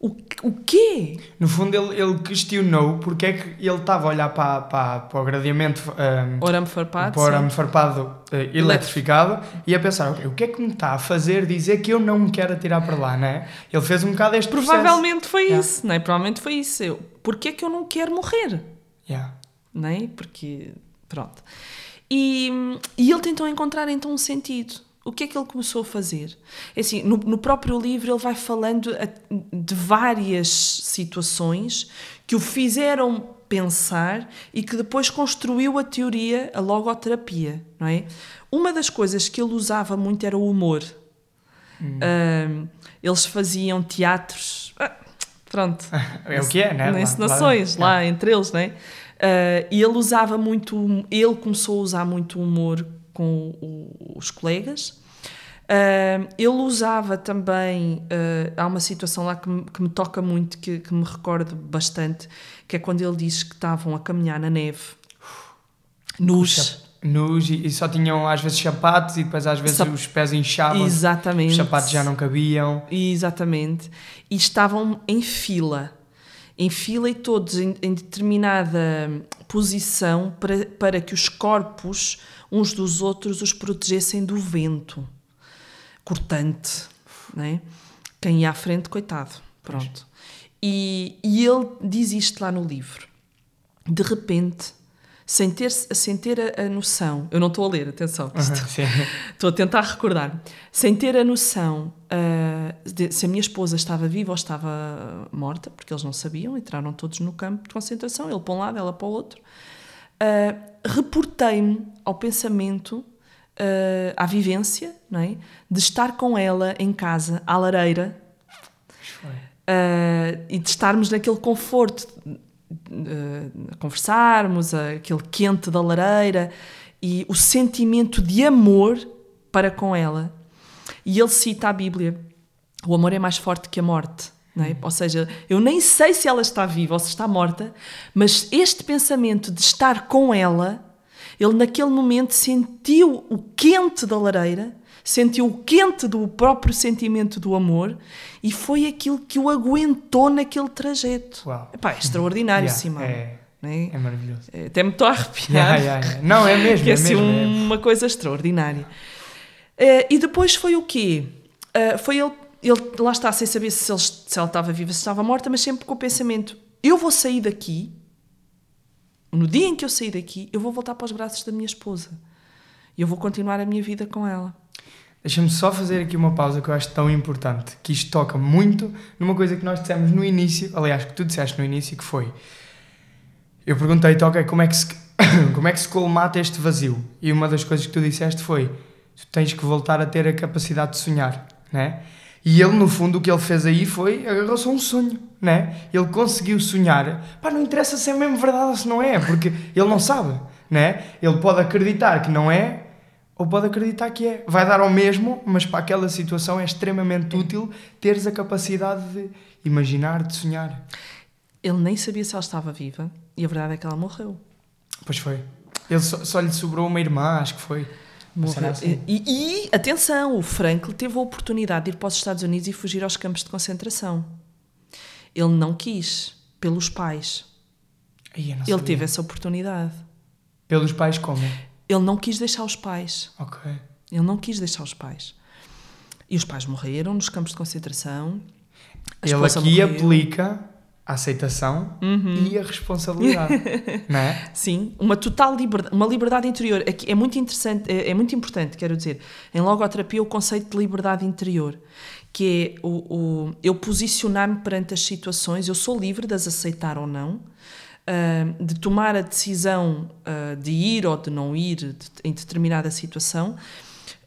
o, o quê? No fundo, ele, ele questionou porque é que ele estava a olhar para, para, para o gradiente um, orame farpado, para o arame farpado uh, eletrificado e a pensar: okay, o que é que me está a fazer dizer que eu não me quero atirar para lá, não é? Ele fez um bocado este Provavelmente processo. foi yeah. isso, não é? Provavelmente foi isso. Eu, porque é que eu não quero morrer? Yeah. Não é? Porque. Pronto. E, e ele tentou encontrar então um sentido o que é que ele começou a fazer? É assim, no, no próprio livro ele vai falando de várias situações que o fizeram pensar e que depois construiu a teoria, a logoterapia, não é? Uma das coisas que ele usava muito era o humor. Hum. Eles faziam teatros, ah, pronto. é o que é, né? Encenações lá, lá, lá, entre eles, não é? Uh, e ele usava muito, ele começou a usar muito humor com o, os colegas. Uh, ele usava também. Uh, há uma situação lá que me, que me toca muito, que, que, me recordo bastante, que é quando ele diz que estavam a caminhar na neve, nus. Nus e, e só tinham às vezes sapatos e depois às vezes Sap os pés inchavam. Exatamente. Os sapatos já não cabiam. Exatamente. E estavam em fila. Em fila e todos em, em determinada posição para, para que os corpos uns dos outros os protegessem do vento cortante, né? Quem ia à frente, coitado, pronto. E, e ele diz isto lá no livro. De repente, sem ter, sem ter a, a noção, eu não estou a ler, atenção, estou a tentar recordar, sem ter a noção uh, de, se a minha esposa estava viva ou estava morta, porque eles não sabiam, entraram todos no campo de concentração, ele para um lado, ela para o outro, uh, reportei-me ao pensamento, uh, à vivência, não é? de estar com ela em casa, à lareira, uh, e de estarmos naquele conforto, uh, conversarmos, aquele quente da lareira, e o sentimento de amor para com ela. E ele cita a Bíblia: o amor é mais forte que a morte. É? Ou seja, eu nem sei se ela está viva ou se está morta, mas este pensamento de estar com ela, ele naquele momento sentiu o quente da lareira, sentiu o quente do próprio sentimento do amor e foi aquilo que o aguentou naquele trajeto. Uau. Epá, é extraordinário, Yeah, Simão. é, não é? é maravilhoso. É, Até me estou a arrepiar. Yeah, yeah. Não, é mesmo. que é assim mesmo, é. uma coisa extraordinária. Eh, e depois foi o quê? Eh, foi ele, ele, lá está, sem saber se, ele- se ela estava viva, se estava morta, mas sempre com o pensamento: eu vou sair daqui, no dia em que eu sair daqui, eu vou voltar para os braços da minha esposa. E eu vou continuar a minha vida com ela. Deixa-me só fazer aqui uma pausa que eu acho tão importante, que isto toca muito numa coisa que nós dissemos no início, aliás, que tu disseste no início, que foi... Eu perguntei-te, ok, como é, que se, como é que se colmata este vazio? E uma das coisas que tu disseste foi, tu tens que voltar a ter a capacidade de sonhar, né? E ele, no fundo, o que ele fez aí foi, agarrou-se a um sonho, né? Ele conseguiu sonhar, pá, não interessa se é mesmo verdade ou se não é, porque ele não sabe, né? Ele pode acreditar que não é, ou pode acreditar que é. Vai dar ao mesmo, mas para aquela situação é extremamente útil teres a capacidade de imaginar, de sonhar. Ele nem sabia se ela estava viva, e a verdade é que ela morreu. Pois foi. Ele só, só lhe sobrou uma irmã, acho que foi. Morreu. assim. E, e, atenção, o Franklin teve a oportunidade de ir para os Estados Unidos e fugir aos campos de concentração. Ele não quis, pelos pais. Ai, eu não Ele teve essa oportunidade. Pelos pais como? Ele não quis deixar os pais. Ok. Ele não quis deixar os pais. E os pais morreram nos campos de concentração. A Ele aqui morreu. aplica a aceitação e a responsabilidade. não é? Sim, uma total liberdade, uma liberdade interior. Aqui é muito interessante, é, é muito importante, quero dizer, em logoterapia o conceito de liberdade interior, que é o, o- eu posicionar-me perante as situações, eu sou livre de as aceitar ou não, ah, de tomar a decisão ah, de ir ou de não ir de- em determinada situação,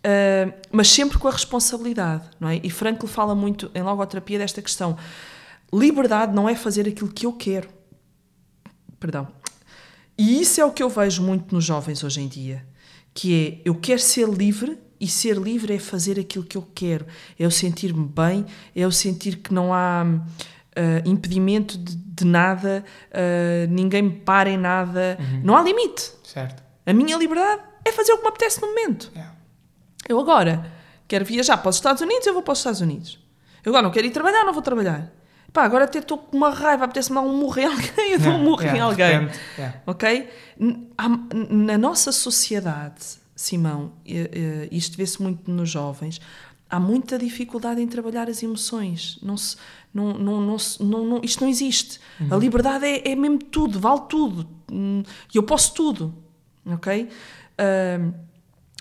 ah, mas sempre com a responsabilidade, não é? E Frankl fala muito em logoterapia desta questão. Liberdade não é fazer aquilo que eu quero. Perdão. E isso é o que eu vejo muito nos jovens hoje em dia, que é eu quero ser livre e ser livre é fazer aquilo que eu quero, é eu sentir-me bem, é eu sentir que não há ah, impedimento de, de nada, ah, ninguém me para em nada, não há limite. Certo. A minha liberdade é fazer o que me apetece no momento. Yeah. Eu agora quero viajar para os Estados Unidos, eu vou para os Estados Unidos. Eu agora não quero ir trabalhar, não vou trabalhar. Pá, agora até estou com uma raiva, apetece-me dar um murro em alguém, eu dou um Yeah, em yeah, de alguém. repente, yeah. Ok? Na nossa sociedade, Simão, isto vê-se muito nos jovens, há muita dificuldade em trabalhar as emoções. Não se, não, não, não, não, não- isto não existe. A liberdade é, é mesmo tudo, vale tudo. Hum, E eu posso tudo. Ok? Ahm,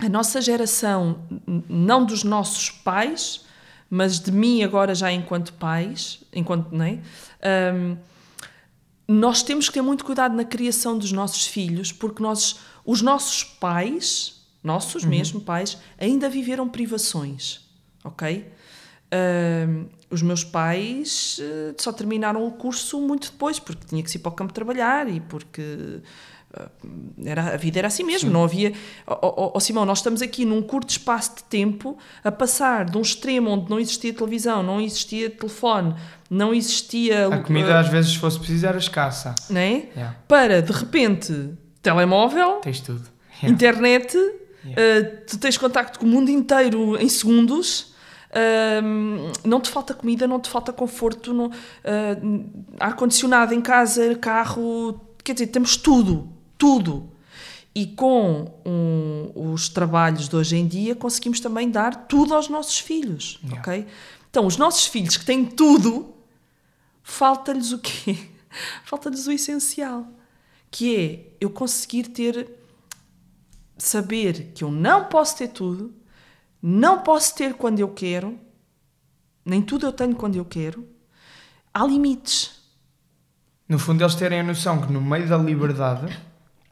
a nossa geração, não dos nossos pais, mas de mim agora já enquanto pais, enquanto, não é? Ahm, nós temos que ter muito cuidado na criação dos nossos filhos, porque nós, os nossos pais, nossos mesmo pais, ainda viveram privações, ok? Ahm, os meus pais eh, só terminaram o curso muito depois, porque tinha que ir para o campo trabalhar e porque ah, era, a vida era assim mesmo, não havia. Ó oh, oh, Simão, nós estamos aqui num curto espaço de tempo a passar de um extremo onde não existia televisão, não existia telefone, não existia. A comida, às vezes, se fosse preciso, era escassa. não é? Yeah. Para de repente telemóvel, Tens tudo. Yeah. internet, Yeah. uh, tu tens contacto com o mundo inteiro em segundos. Não te falta comida, não te falta conforto, não- uh, ar-condicionado em casa, carro, quer dizer, temos tudo, tudo. E com um, os trabalhos de hoje em dia conseguimos também dar tudo aos nossos filhos, Yeah. ok? Então, os nossos filhos que têm tudo, falta-lhes o quê? Falta-lhes o essencial, que é eu conseguir ter, saber que eu não posso ter tudo, não posso ter quando eu quero, nem tudo eu tenho quando eu quero, há limites. No fundo, eles terem a noção que no meio da liberdade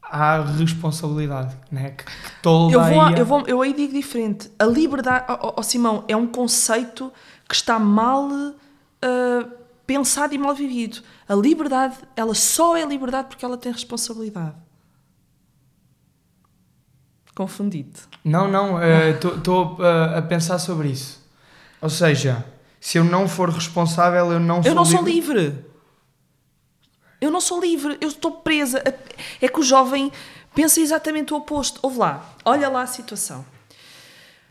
há responsabilidade, né? que, que toda Eu, vou, a- eu, vou, eu aí digo diferente. A liberdade, ó ó, Simão, é um conceito que está mal ah, pensado e mal vivido. A liberdade, ela só é liberdade porque ela tem responsabilidade. Confundido. Não, não, estou a pensar sobre isso. Ou seja, Se eu não for responsável, eu não sou Eu não livre. sou livre. Eu não sou livre, eu estou presa. É que o jovem pensa exatamente o oposto. Ouve lá, olha lá a situação.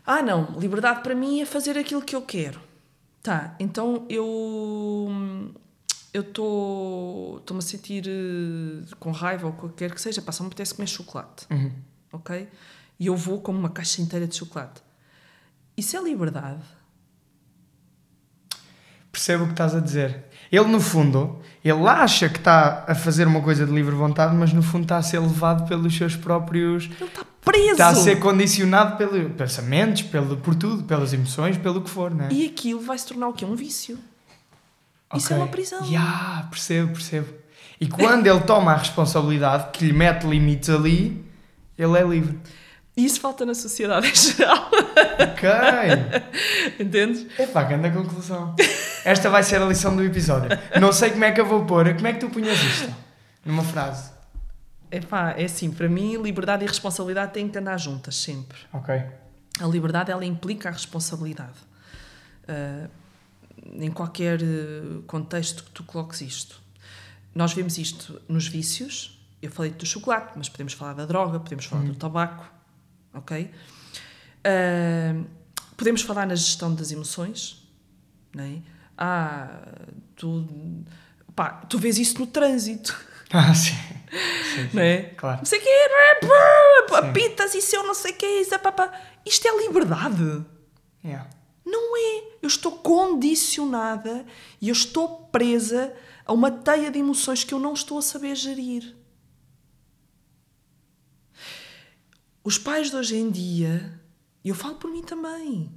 Ah, não, liberdade para mim é fazer aquilo que eu quero. Tá, então eu eu estou estou-me a sentir eh, com raiva ou o que quer que seja, pá, só me apetece comer chocolate. Uhum. Ok? E eu vou como uma caixa inteira de chocolate. Isso é liberdade? Percebo o que estás a dizer. Ele, no fundo, ele acha que está a fazer uma coisa de livre vontade, mas no fundo está a ser levado pelos seus próprios. Ele está preso! Está a ser condicionado pelos pensamentos, pelo, por tudo, pelas emoções, pelo que for, não é? E aquilo vai se tornar o quê? Um vício. Isso é uma prisão. Ya, percebo, percebo. E quando ele toma a responsabilidade, que lhe mete limites ali, ele é livre. E isso falta na sociedade em geral. Ok. Entendes? Epá, grande conclusão. Esta vai ser a lição do episódio. Não sei como é que eu vou pôr. Como é que tu punhas isto? Numa frase. Epá, é assim, para mim, liberdade e responsabilidade têm que andar juntas, sempre. Ok. A liberdade, ela implica a responsabilidade. Ah, em qualquer eh, contexto que tu coloques isto. Nós vemos isto nos vícios. Eu falei do chocolate, mas podemos falar da droga, podemos falar do tabaco, ok? Ah, podemos falar na gestão das emoções, não é? Ah, tu, pá, tu vês isso no trânsito, Ah, sim. sim, sim. não é? Claro. Não sei o que é, apitas e eu não sei o que é, isso, é, pá, pá. isto é liberdade. Yeah. Não é. Eu estou condicionada e eu estou presa a uma teia de emoções que eu não estou a saber gerir. Os pais de hoje em dia, e eu falo por mim também,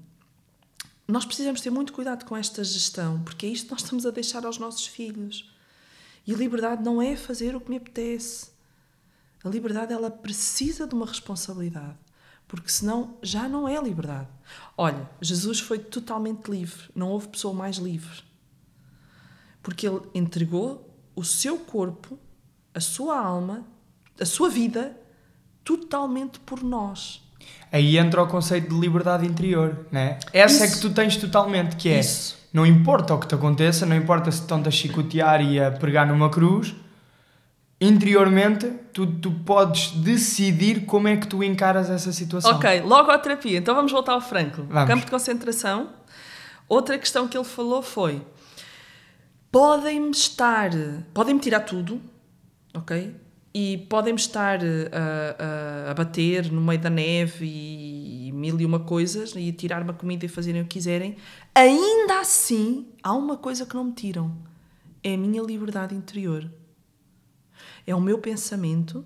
nós precisamos ter muito cuidado com esta gestão, porque é isto que nós estamos a deixar aos nossos filhos. E a liberdade não é fazer o que me apetece. A liberdade ela precisa de uma responsabilidade, porque senão já não é liberdade. Olha, Jesus foi totalmente livre, não houve pessoa mais livre. Porque ele entregou o seu corpo, a sua alma, a sua vida totalmente por nós. Aí entra o conceito de liberdade interior, né? Essa é Isso. que tu tens totalmente, que é Isso. não importa o que te aconteça, não importa se estão a chicotear e a pregar numa cruz, interiormente tu, tu podes decidir como é que tu encaras essa situação. Ok, logo à terapia. Então vamos voltar ao Franco. Vamos. Campo de concentração. Outra questão que ele falou foi: podem-me estar, podem-me tirar tudo, ok? E podem-me estar eh, a, a, a bater no meio da neve e, mil e uma coisas e a tirar-me a comida e fazerem o que quiserem. Ainda assim, há uma coisa que não me tiram: é a minha liberdade interior. É o meu pensamento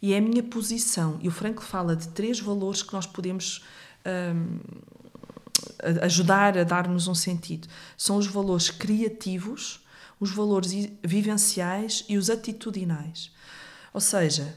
e é a minha posição. E o Franco fala de três valores que nós podemos a- ajudar a dar-nos um sentido. São os valores criativos, os valores vivenciais e os atitudinais. Ou seja,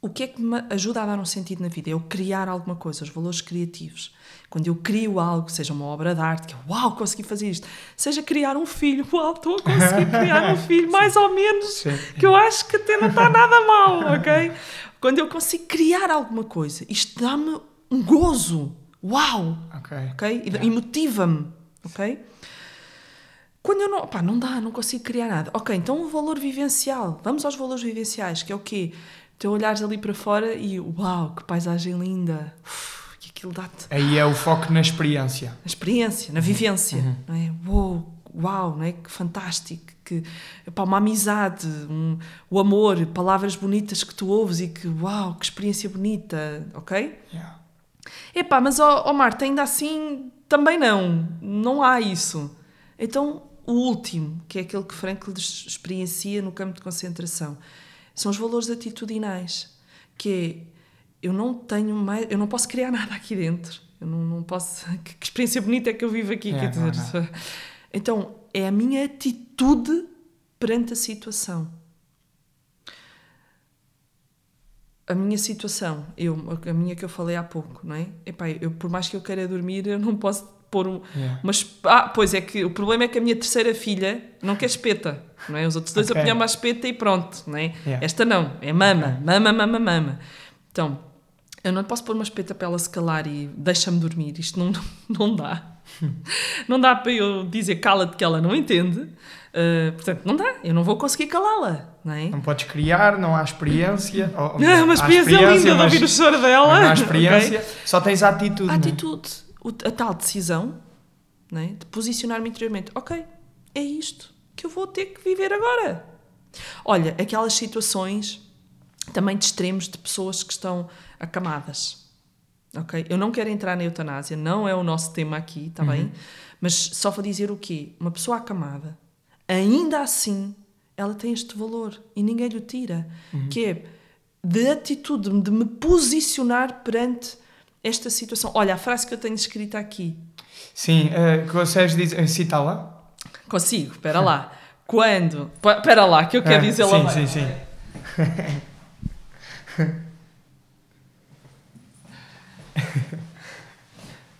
o que é que me ajuda a dar um sentido na vida? É eu criar alguma coisa, os valores criativos. Quando eu crio algo, seja uma obra de arte, que eu, uau, consegui fazer isto. Seja criar um filho, uau, estou a conseguir criar um filho, mais ou menos, Sim. que eu acho que até não está nada mal, ok? Quando eu consigo criar alguma coisa, isto dá-me um gozo, uau, Ok. ok? E, Yeah. e motiva-me, ok? Quando eu não, pá, não dá, não consigo criar nada. Ok, então o valor vivencial. Vamos aos valores vivenciais, que é o quê? Tu olhares ali para fora e uau, que paisagem linda. Uf, que aquilo dá-te Aí é o foco na experiência. na experiência, na vivência, Uhum. não é? Uau, uau, não é? Que fantástico, que pá, uma amizade, um, o amor, palavras bonitas que tu ouves e que uau, que experiência bonita, ok? Yeah. Epá, mas ó oh, Marta, ainda assim também não, não há isso. Então, o último, que é aquele que Frankl experiencia no campo de concentração, são os valores atitudinais, que é, eu não tenho mais, eu não posso criar nada aqui dentro, eu não, não posso, que, que experiência bonita é que eu vivo aqui, É, quer não há dizer, então, é a minha atitude perante a situação. a minha situação, eu, a minha que eu falei há pouco, não é? Epá, eu, por mais que eu queira dormir, eu não posso pôr um, Yeah. mas Ah, pois é que o problema é que a minha terceira filha não quer espeta, não é? Os outros dois Ok. apanham a espeta e pronto, não é? Yeah. Esta não, é mama, mama, mama, mama. Então, Eu não posso pôr uma espeta para ela se calar e deixa-me dormir. Isto não, não dá. não dá para eu dizer cala-te que ela não entende. Uh, portanto, não dá. Eu não vou conseguir calá-la. Não, é? não podes criar, não há experiência. Ou, não, uma experiência, experiência linda mas, de ouvir o choro dela. Não há experiência, okay? só tens a atitude. A é? atitude. A tal decisão é? de posicionar-me interiormente. Ok, é isto que eu vou ter que viver agora. Olha, aquelas situações também de extremos de pessoas que estão acamadas. Ok? Eu não quero entrar na eutanásia, não é o nosso tema aqui, está uhum. bem? Mas só para dizer o quê? Uma pessoa acamada, ainda assim, ela tem este valor e ninguém lhe tira, uhum. que é de atitude, de me posicionar perante esta situação. Olha, a frase que eu tenho escrita aqui. Sim, uh, consegues dizer, citá-la? Consigo, espera lá. Quando. Espera lá, que eu quero ah, dizer lá. Sim, sim, sim.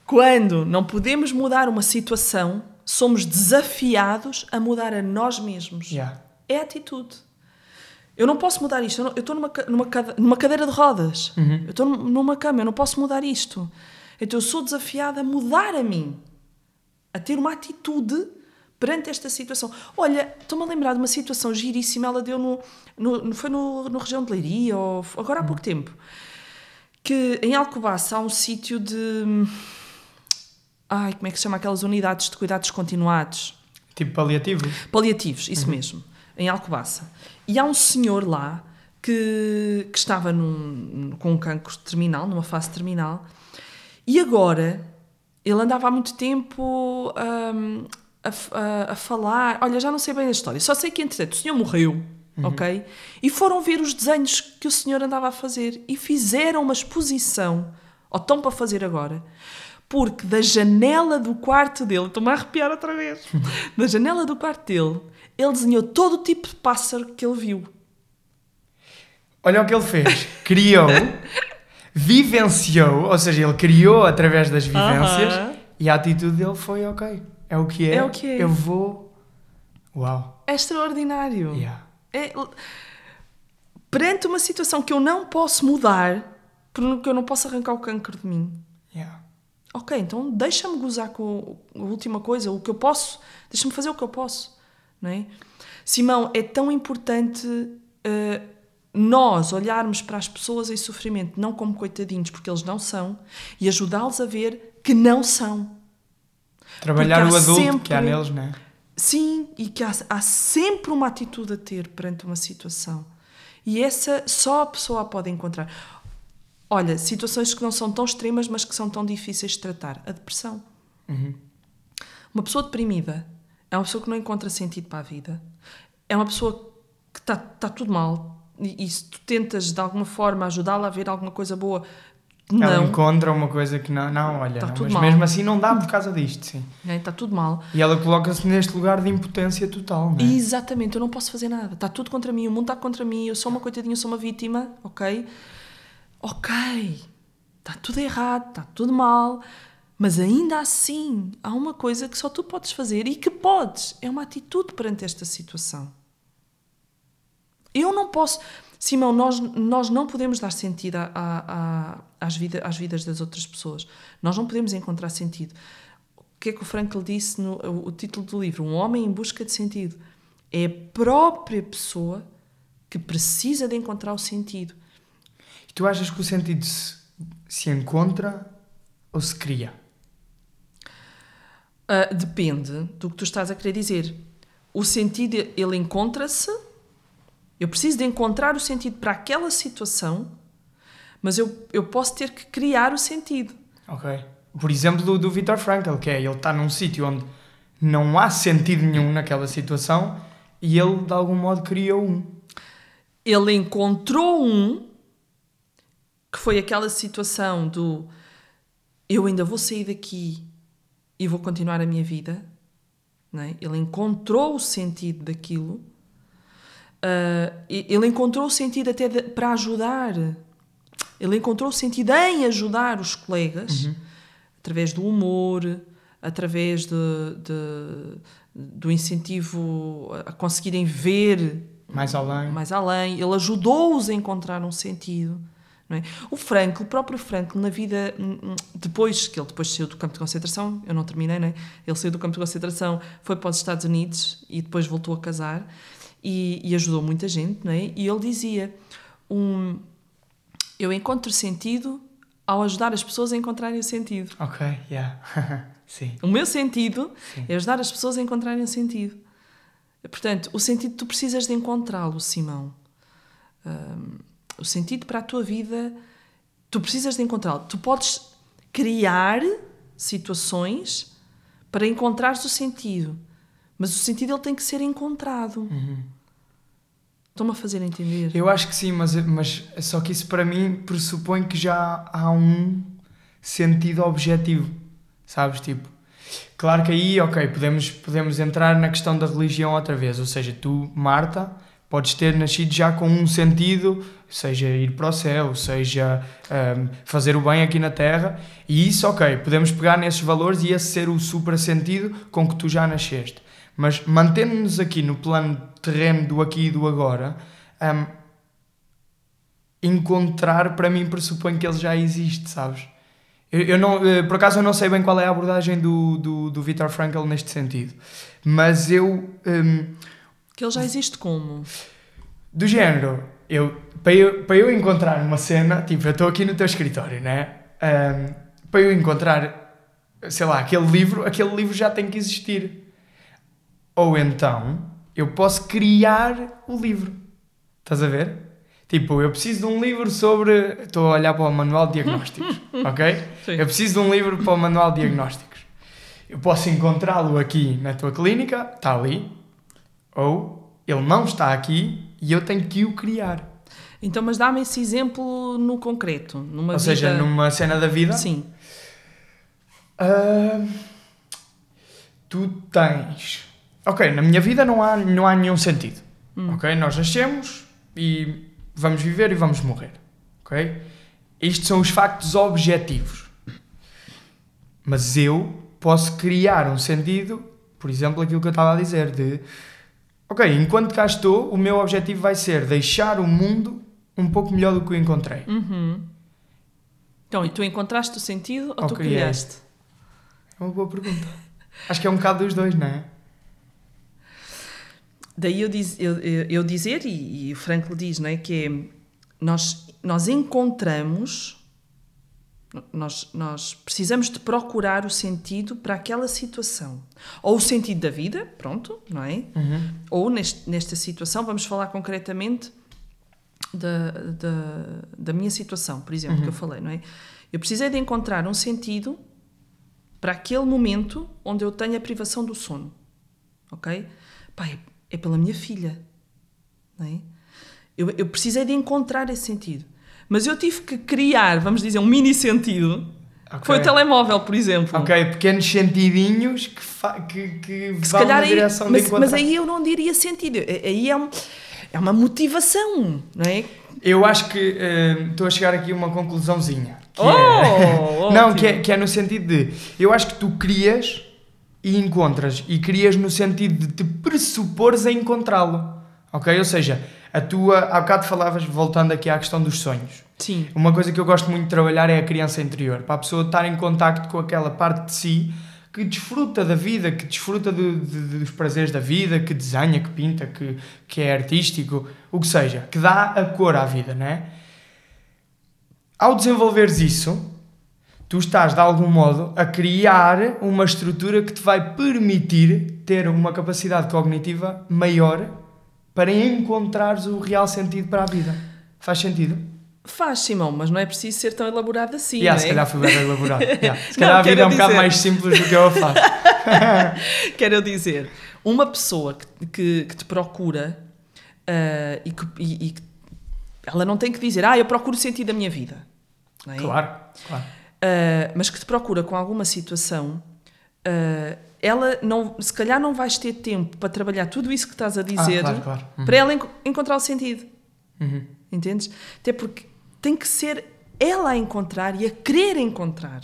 Quando não podemos mudar uma situação, somos desafiados a mudar a nós mesmos. Yeah. É atitude. Eu não posso mudar isto. Eu estou numa, numa, numa cadeira de rodas. Uhum. Eu estou numa cama. Eu não posso mudar isto. Então eu sou desafiada a mudar a mim. A ter uma atitude perante esta situação. Olha, estou-me a lembrar de uma situação giríssima. Ela deu no. no foi no, no região de Leiria, ou agora há pouco uhum. tempo. Que em Alcobaça há um sítio de. Ai, como é que se chama aquelas unidades de cuidados continuados? Tipo paliativos? Paliativos, isso uhum. mesmo, em Alcobaça. E há um senhor lá que, que estava num, com um cancro terminal, numa fase terminal, e agora ele andava há muito tempo um, a, a, a, falar. Olha, já não sei bem a história, só sei que entretanto o senhor morreu. Uhum. Ok? E foram ver os desenhos que o senhor andava a fazer e fizeram uma exposição, ou estão para fazer agora, porque da janela do quarto dele, estou-me a arrepiar outra vez, da janela do quarto dele, ele desenhou todo o tipo de pássaro que ele viu. Olha o que ele fez. Criou, vivenciou, ou seja, ele criou através das vivências uh -huh. e a atitude dele foi ok. É o que é. É o que é. Eu vou. Uau. É extraordinário. Yeah. É... Perante uma situação que eu não posso mudar, porque eu não posso arrancar o cancro de mim. Yeah ok, então deixa-me gozar com a última coisa, o que eu posso, deixa-me fazer o que eu posso, não é? Simão, é tão importante uh, nós olharmos para as pessoas em sofrimento não como coitadinhos, porque eles não são, e ajudá-los a ver que não são. Trabalhar o adulto sempre, que há neles, não é? Sim, e que há, há sempre uma atitude a ter perante uma situação. E essa só a pessoa pode encontrar. Olha, situações que não são tão extremas, mas que são tão difíceis de tratar. A depressão. Uhum. Uma pessoa deprimida é uma pessoa que não encontra sentido para a vida. É uma pessoa que está tá tudo mal. E, e, se tu tentas de alguma forma ajudá-la a ver alguma coisa boa, não. Ela encontra uma coisa que não, não olha, tá não, tudo mas mal. mesmo assim não dá por causa disto, sim. É, está tudo mal. E ela coloca-se neste lugar de impotência total, não é? Exatamente, eu não posso fazer nada. Está tudo contra mim, o mundo está contra mim, eu sou uma coitadinha, eu sou uma vítima, ok? ok, está tudo errado, está tudo mal, mas ainda assim há uma coisa que só tu podes fazer e que podes, é uma atitude perante esta situação. Eu não posso. Simão, nós, nós não podemos dar sentido a, a, às, vida, às vidas das outras pessoas. Nós não podemos encontrar sentido. O que é que o Frankl disse no o título do livro? Um homem em busca de sentido. É a própria pessoa que precisa de encontrar o sentido. Tu achas que o sentido se, se encontra ou se cria? Uh, depende do que tu estás a querer dizer. O sentido, ele encontra-se. Eu preciso de encontrar o sentido para aquela situação, mas eu, eu posso ter que criar o sentido. Ok. Por exemplo, do, do Viktor Frankl, que é ele está num sítio onde não há sentido nenhum naquela situação e ele, de algum modo, criou um. Ele encontrou um que foi aquela situação do eu ainda vou sair daqui e vou continuar a minha vida. Não é? Ele encontrou o sentido daquilo. Uh, ele encontrou o sentido até de, para ajudar. Ele encontrou o sentido em ajudar os colegas uhum. através do humor, através de, de, do incentivo a conseguirem ver mais além. mais além. Ele ajudou-os a encontrar um sentido é? O Franco, o próprio Franco, na vida, hum, hum, depois que ele depois saiu do campo de concentração, eu não terminei, não é? Ele saiu do campo de concentração, foi para os Estados Unidos e depois voltou a casar e, e ajudou muita gente, não é? E ele dizia: um, Eu encontro sentido ao ajudar as pessoas a encontrarem o sentido. Ok, yeah. Sim. O meu sentido Sim. é ajudar as pessoas a encontrarem o sentido. Portanto, o sentido tu precisas de encontrá-lo, Simão. Hum, o sentido para a tua vida, tu precisas de encontrá-lo. Tu podes criar situações para encontrares o sentido, mas o sentido ele tem que ser encontrado. Estão-me a fazer entender? Eu acho que sim, mas, mas só que isso para mim pressupõe que já há um sentido objetivo, sabes? Tipo, claro que aí, ok, podemos, podemos entrar na questão da religião outra vez, ou seja, tu, Marta, podes ter nascido já com um sentido, seja ir para o céu, seja ahm, fazer o bem aqui na Terra, e isso, ok, podemos pegar nesses valores e esse ser o supra-sentido com que tu já nasceste. Mas mantendo-nos aqui no plano terreno do aqui e do agora, ahm, encontrar para mim pressupõe que ele já existe, sabes? Eu, eu não, eh, por acaso eu não sei bem qual é a abordagem do, do, do Viktor Frankl neste sentido, mas eu, hum, Que ele já existe como? do género, eu, para, eu, para eu encontrar uma cena, tipo, eu estou aqui no teu escritório, né? Hum, para eu encontrar, sei lá, aquele livro, aquele livro já tem que existir. Ou então, eu posso criar o livro. Estás a ver? Tipo, eu preciso de um livro sobre. Estou a olhar para o manual de diagnósticos, ok? Sim. Eu preciso de um livro para o manual de diagnósticos. Eu posso encontrá-lo aqui na tua clínica, está ali, ou ele não está aqui e eu tenho que o criar. Então, mas dá-me esse exemplo no concreto, numa Ou vida... seja, numa cena da vida, Sim. ah, tu tens. Ok, na minha vida não há, não há nenhum sentido. Ok? Nós nascemos e vamos viver e vamos morrer. Ok? Estes são os factos objetivos. Mas eu posso criar um sentido, por exemplo, aquilo que eu estava a dizer, de ok, enquanto cá estou, o meu objetivo vai ser deixar o mundo um pouco melhor do que o encontrei. Uhum. Então, e tu encontraste o sentido ou Ou tu criei. criaste? É uma boa pergunta. Acho que é um bocado dos dois, não é? Daí eu, diz, eu, eu eu dizer, e, e o Frankl diz, não é, que é, nós, nós encontramos, nós, nós precisamos de procurar o sentido para aquela situação. Ou o sentido da vida, pronto, não é? Uhum. Ou neste, nesta situação, vamos falar concretamente da, da, da minha situação, por exemplo, que eu falei, não é? Eu precisei de encontrar um sentido para aquele momento onde eu tenho a privação do sono, ok? Pai, é pela minha filha, não é? Eu, eu precisei de encontrar esse sentido. Mas eu tive que criar, vamos dizer, um mini sentido. Ok. Foi o telemóvel, por exemplo. Ok, pequenos sentidinhos que, que, que Se vão na aí, direção de mas, encontrar. mas aí eu não diria sentido. Aí é, um- é uma motivação, não é? Eu acho que eh, estou a chegar aqui a uma conclusãozinha. Que Oh, é... não, que é, que é no sentido de... Eu acho que tu crias e encontras. E crias no sentido de te pressupores a encontrá-lo. Ok? Ou seja, a tua... Há bocado falavas, voltando aqui à questão dos sonhos. Sim. Uma coisa que eu gosto muito de trabalhar é a criança interior, para a pessoa estar em contacto com aquela parte de si que desfruta da vida, que desfruta do- de- dos prazeres da vida, que desenha, que pinta, que, que é artístico, o que seja, que dá a cor à vida, não é? Ao desenvolveres isso, tu estás de algum modo a criar uma estrutura que te vai permitir ter uma capacidade cognitiva maior para encontrares o real sentido para a vida. Faz sentido? Faz, Simão, mas não é preciso ser tão elaborado assim, Yeah, não se é? calhar foi bem elaborado. Yeah. Se Não, calhar a vida é um bocado dizer- mais simples do que eu a faço. Quero dizer, uma pessoa que, que, que te procura ah, e, que, e- e ela não tem que dizer, ah, eu procuro o sentido da minha vida. Não é? Claro, claro. Ah, mas que te procura com alguma situação, ah, ela não, se calhar não vais ter tempo para trabalhar tudo isso que estás a dizer claro, claro. Uhum. para ela enco- encontrar o sentido. Uhum. Entendes? Até porque tem que ser ela a encontrar e a querer encontrar.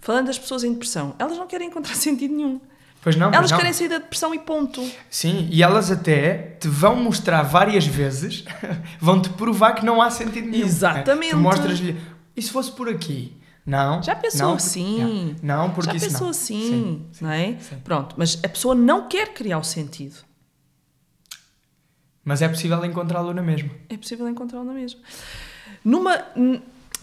Falando das pessoas em depressão, elas não querem encontrar sentido nenhum. Pois não, Elas não. querem sair da depressão e ponto. Sim, e elas até te vão mostrar várias vezes, vão-te provar que não há sentido nenhum. Exatamente. Tu mostras-lhe, e se fosse por aqui? Não. Já pensou não, assim? Yeah. Não, porque Já isso pensou não. assim, Sim, sim, não é? sim. Pronto, mas a pessoa não quer criar o sentido. Mas é possível encontrá-lo na mesma. É possível encontrá-lo na mesma. Numa,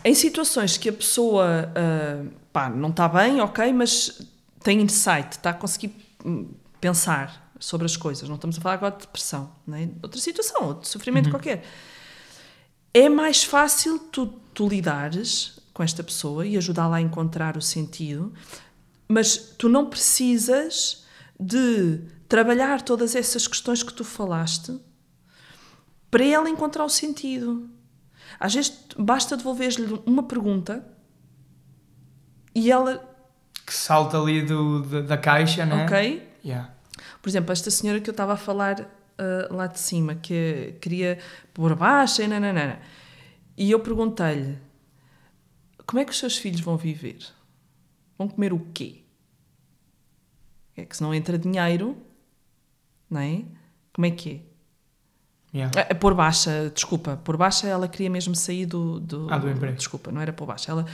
em situações que a pessoa ah, pá, não está bem, ok, mas tem insight, está a conseguir hum, pensar sobre as coisas. Não estamos a falar agora de depressão, não é? outra situação, outro sofrimento qualquer. É mais fácil tu, tu lidares com esta pessoa e ajudá-la a encontrar o sentido, mas tu não precisas de trabalhar todas essas questões que tu falaste para ela encontrar o sentido. Às vezes basta devolver-lhe uma pergunta e ela, Que salta ali do, da, da caixa, não é? ok? Yeah. Por exemplo, esta senhora que eu estava a falar ah, lá de cima, que queria pôr baixa e nananana. E eu perguntei-lhe, como é que os seus filhos vão viver? Vão comer o quê? É que se não entra dinheiro, não é? Como é que é? Yeah. É, é por baixa, desculpa, por baixa ela queria mesmo sair do. do Ah, do emprego. Desculpa, não era por baixa. Ela,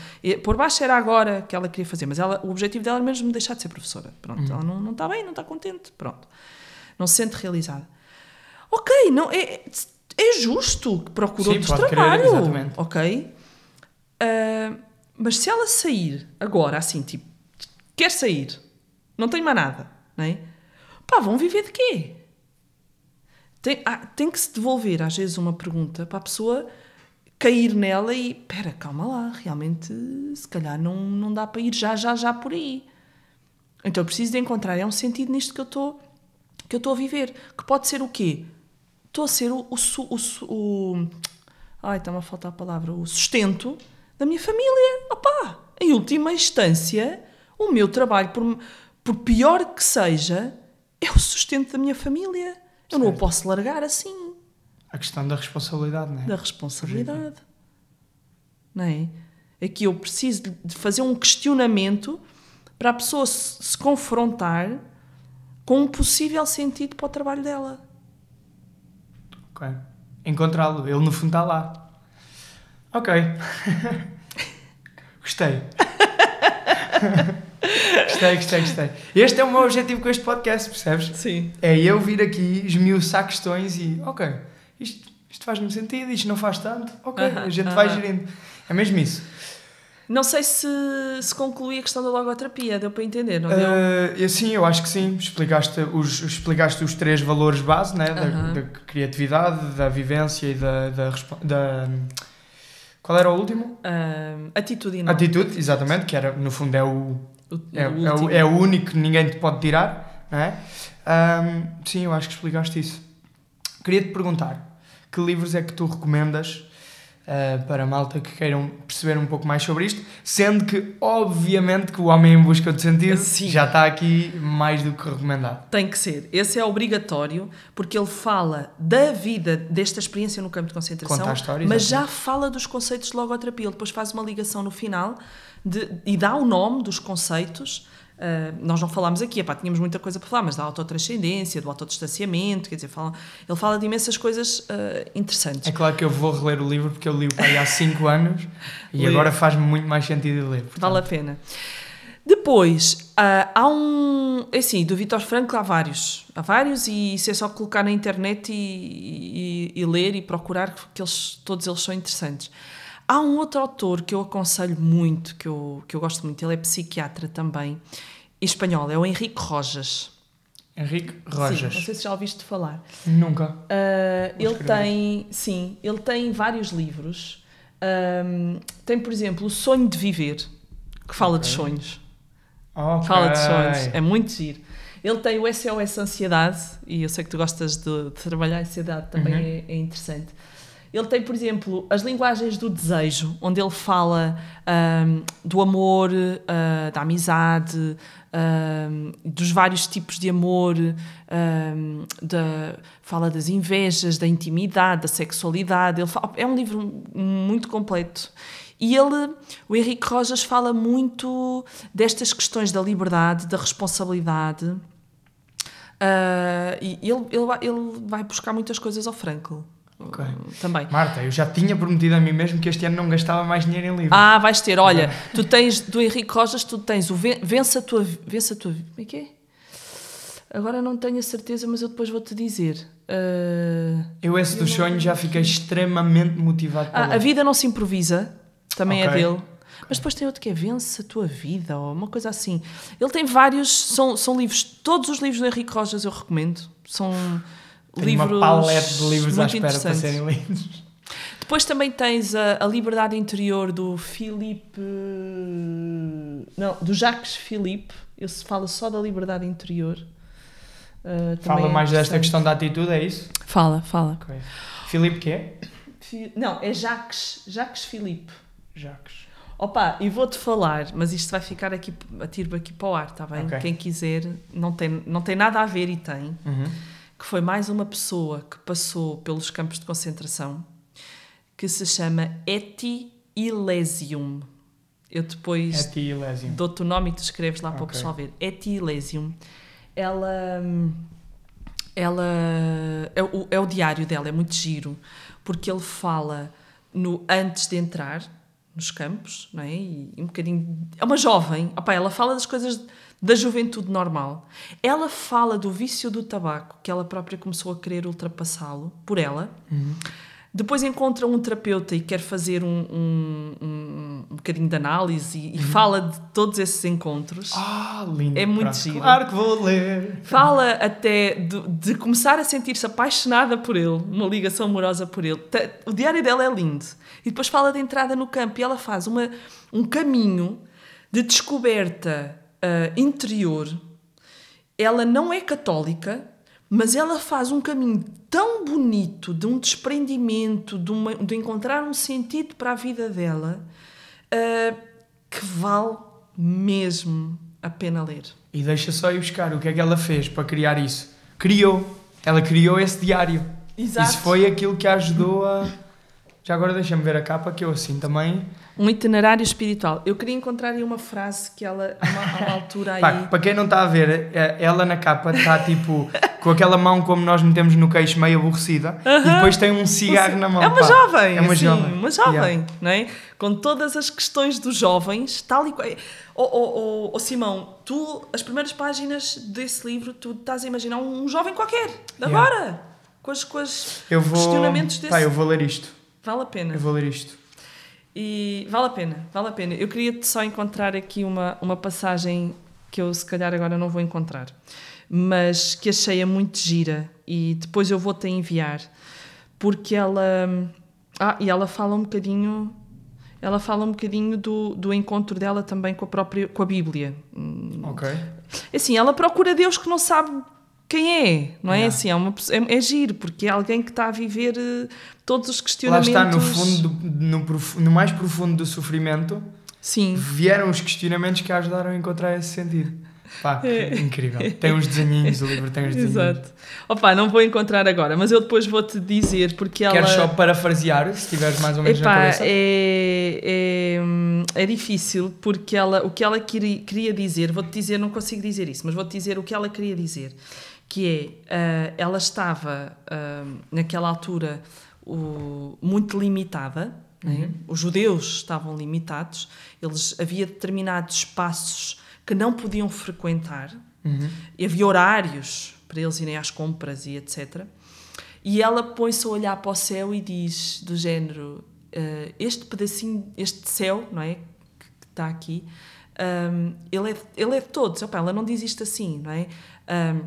por baixa era agora que ela queria fazer, mas ela, o objetivo dela era mesmo deixar de ser professora. Pronto, Uhum. ela não, não está bem, não está contente, pronto. Não se sente realizada. Ok, não, é, é justo que procure Sim, outro pode querer, trabalho. exatamente. Ok? Ah, mas se ela sair agora, assim, tipo, quer sair, não tem mais nada, não é? Pá, vão viver de quê? Tem, ah, tem que se devolver, às vezes, uma pergunta para a pessoa cair nela e, pera, calma lá, realmente, se calhar não, não dá para ir já, já, já por aí. Então eu preciso de encontrar, é um sentido nisto que eu estou que eu estou a viver, que pode ser o quê? Estou a ser o, o, o, o ai, está-me a faltar a palavra, o sustento da minha família. Opá, em última instância, o meu trabalho, por, por pior que seja, é o sustento da minha família. Eu não o posso largar assim, A questão da responsabilidade, não é? da responsabilidade. Não é? Aqui eu preciso de- de fazer um questionamento para a pessoa se, se confrontar com um possível sentido para o trabalho dela. Ok. Encontrá-lo. Ele no fundo está lá. Ok. gostei. gostei, gostei, gostei. Este é o meu objetivo com este podcast, percebes? Sim. É eu vir aqui esmiuçar questões e, ok, isto, isto faz-me sentido, isto não faz tanto, ok, Aham, a gente vai aham. gerindo. É mesmo isso. Não sei se, se concluí a questão da logoterapia, deu para entender, não deu? Uh, sim, eu acho que sim. Explicaste os, explicaste os três valores base, né? Da, Aham. da criatividade, da vivência e da, da, da- Qual era o último? Ah, atitudinal. Atitude, exatamente, que era, no fundo é o, O- é, o é último. é o único que ninguém te pode tirar, não é? Um, sim, eu acho que explicaste isso. Queria te perguntar que livros é que tu recomendas uh, para a malta que queiram perceber um pouco mais sobre isto, sendo que, obviamente, que o Homem em Busca de Sentido Sim. já está aqui mais do que recomendado. Tem que ser. Esse é obrigatório, porque ele fala da vida, desta experiência no campo de concentração, Conta a história, mas já fala dos conceitos de logoterapia. Ele depois faz uma ligação no final de- e dá o nome dos conceitos. Ah, nós não falámos aqui, epá, tínhamos muita coisa para falar, mas da autotranscendência, do autodistanciamento, quer dizer, fala, ele fala de imensas coisas ah, interessantes. É claro que eu vou reler o livro porque eu li o pai há 5 anos e agora faz-me muito mais sentido ler. portanto. Vale a pena. Depois, ah, há um. é Assim, do Vitor Franco há vários. Há vários, e isso é só colocar na internet e, e- e ler e procurar, que eles, todos eles são interessantes. Há um outro autor que eu aconselho muito, que eu, que eu gosto muito, ele é psiquiatra também, espanhol, é o Henrique Rojas. Henrique Sim, Rojas. não sei se já ouviste falar. Nunca. Uh, ele escrever. tem, sim, ele tem vários livros. Um, tem, por exemplo, O Sonho de Viver, que fala de Ok. sonhos. Ok. Fala de sonhos, é muito giro. Ele tem o SOS Ansiedade, e eu sei que tu gostas de, de trabalhar a ansiedade, também Uhum. é, é interessante. Ele tem, por exemplo, as linguagens do desejo, onde ele fala ahm, do amor, ah, da amizade, ahm, dos vários tipos de amor, ahm, da, fala das invejas, da intimidade, da sexualidade. Fala- é um livro muito completo. E ele, o Henrique Rojas, fala muito destas questões da liberdade, da responsabilidade Ah, e ele, ele, ele vai buscar muitas coisas ao Frankl. Ok. Também. Marta, eu já tinha prometido a mim mesmo que este ano não gastava mais dinheiro em livros. Ah, vais ter, olha, tu tens do Henrique Rojas, tu tens o Ven- Vence a tua. Vence a tua. Como é que é? Agora não tenho a certeza, mas eu depois vou-te dizer. Ah, Eu, esse dos sonhos, já fiquei extremamente motivado Ah, a vida não se improvisa, também Ok. é dele. Mas depois tem outro que é Vence a tua vida, ou uma coisa assim. Ele tem vários, são, são livros, todos os livros do Henrique Rojas eu recomendo. São Tenho livros. uma palete de livros à espera para serem lidos. Depois também tens a, a Liberdade Interior do Philippe. Não, do Jacques Philippe. Ele se fala só da liberdade interior. Também Fala é mais desta interessante. questão da atitude, é isso? Fala, fala. Ok. Filipe, que é? Fi- Não, é Jacques, Jacques Philippe. Jacques. Opa, e vou-te falar, mas isto vai ficar aqui a tiro aqui para o ar, está bem? Ok. Quem quiser, não tem, não tem nada a ver e tem, Uhum. Que foi mais uma pessoa que passou pelos campos de concentração, que se chama Eti Ilesium. Eu depois dou-te o nome e tu escreves lá para o pessoal ver. Eti Ilesium. Ela, ela é o, é o diário dela, é muito giro, porque ele fala no antes de entrar nos campos, não é? E, um bocadinho. É uma jovem, opá, ela fala das coisas da juventude normal. Ela fala do vício do tabaco, que ela própria começou a querer ultrapassá-lo por ela. Depois encontra um terapeuta e quer fazer um, um, um, um bocadinho de análise e, e fala de todos esses encontros. Ah, lindo. É muito Pronto. giro. Claro que vou ler. Fala até de, de começar a sentir-se apaixonada por ele, uma ligação amorosa por ele. O diário dela é lindo. E depois fala da entrada no campo e ela faz uma, um caminho de descoberta ah, interior. Ela não é católica, mas ela faz um caminho tão bonito de um desprendimento, de, uma- de encontrar um sentido para a vida dela, ah, que vale mesmo a pena ler. E deixa só ir buscar o que é que ela fez para criar isso. Criou. Ela criou esse diário. Exato. Isso foi aquilo que a ajudou a. Já agora deixa-me ver a capa, que eu assim também. Um itinerário espiritual. Eu queria encontrar aí uma frase que ela, a uma, a uma altura aí. Pá, para quem não está a ver, eh, ela na capa está tipo com aquela mão como nós metemos no queixo, meio aborrecida, e depois tem um cigarro na mão. é uma pá. jovem, É uma assim, jovem. uma jovem, Yeah. não é? Com todas as questões dos jovens, tal e qual. Oh, oh, oh, oh, Simão, tu, as primeiras páginas desse livro, tu estás a imaginar um, jovem qualquer, de Yeah. agora, com os, com os vou. questionamentos desse. Pá, eu vou ler isto. Vale a pena. Eu vou ler isto. E vale a pena, vale a pena. Eu queria só encontrar aqui uma, uma passagem que eu se calhar agora não vou encontrar, mas que achei-a muito gira e depois eu vou-te a enviar, porque ela. Ah, e ela fala um bocadinho. Ela fala um bocadinho do, do encontro dela também com a própria com a Bíblia. Ok. Assim, ela procura Deus que não sabe quem é, não é? Yeah. Assim, é, uma, é, é giro, porque é alguém que está a viver eh, todos os Lá questionamentos. está, no fundo, do- no, no mais profundo do sofrimento, Sim. vieram os questionamentos que a ajudaram a encontrar esse sentido. Pá, que incrível. Tem uns desenhinhos, o livro tem uns desenhinhos. Exato. Opa, não vou encontrar agora, mas eu depois vou-te dizer porque ela. Queres só parafrasear, se tiveres mais ou menos na Epá, cabeça? é, é, é difícil porque ela, o que ela queria, queria dizer, vou-te dizer, não consigo dizer isso, mas vou-te dizer o que ela queria dizer, que é, ah, ela estava ah, naquela altura o- muito limitada, né? os judeus estavam limitados, eles havia determinados espaços que não podiam frequentar, Uhum. havia horários para eles irem às compras e etc. E ela põe-se a olhar para o céu e diz, do género, eh, este pedacinho, este céu, não é? Que, que está aqui, ahm, ele, é, ele é de todos. Opa, ela não diz isto assim, não é? Ahm,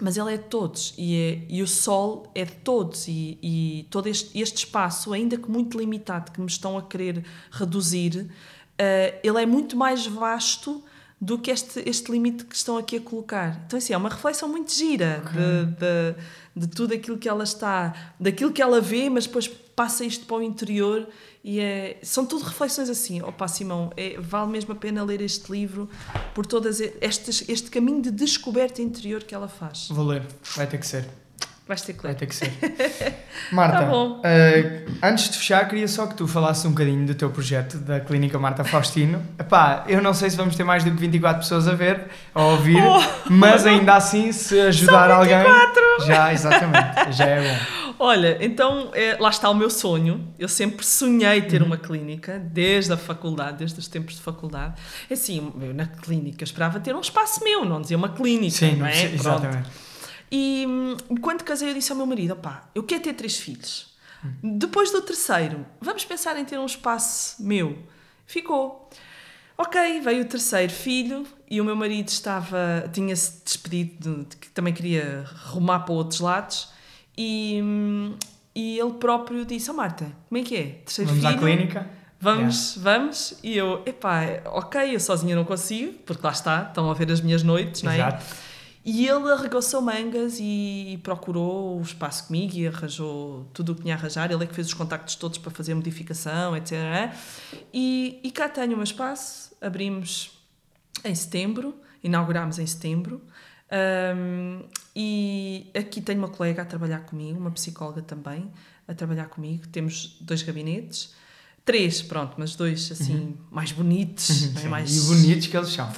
mas ele é de todos e, é- e o sol é de todos e, e todo este, este espaço, ainda que muito limitado, que me estão a querer reduzir, eh, ele é muito mais vasto do que este, este limite que estão aqui a colocar. Então, assim, é uma reflexão muito gira de, de, de tudo aquilo que ela está, daquilo que ela vê, mas depois passa isto para o interior e é, são tudo reflexões assim. Opa, Simão, é, vale mesmo a pena ler este livro por todas estas, este caminho de descoberta interior que ela faz. Vou ler, vai ter que ser. Vais ter que Vai ler. ter que ser. Marta, Tá eh, antes de fechar, queria só que tu falasses um bocadinho do teu projeto da Clínica Marta Faustino. Epá, eu não sei se vamos ter mais do que 24 pessoas a ver, a ouvir, Oh! mas ainda assim, se ajudar alguém. 24! Já, exatamente, já é bom. Olha, então é, lá está o meu sonho. Eu sempre sonhei ter Uhum. uma clínica, desde a faculdade, desde os tempos de faculdade. É Assim, eu na clínica esperava ter um espaço meu, não dizia uma clínica, Sim, não é? sim, Pronto. E hum, quando casei, eu disse ao meu marido: opá, eu quero ter três filhos. Depois do terceiro, vamos pensar em ter um espaço meu. Ficou. Ok, veio o terceiro filho e o meu marido estava tinha-se despedido de, que também queria rumar para outros lados e, hum, e ele próprio disse: oh, Marta, como é que é? Terceiro Vamos filho? à clínica. Vamos, vamos. E eu, epá, ok, eu sozinha não consigo, porque lá está, estão a ver as minhas noites, não é? Exato. E ele arregou-se mangas e procurou o espaço comigo e arranjou tudo o que tinha a arranjar. Ele é que fez os contactos todos para fazer a modificação, etc. E, e cá tenho o meu espaço. Abrimos em setembro, inaugurámos em setembro. Ahm, e aqui tenho uma colega a trabalhar comigo, uma psicóloga também, a trabalhar comigo. Temos dois gabinetes. Três, pronto, mas dois assim, mais bonitos. não é? Mais... E bonitos que eles são.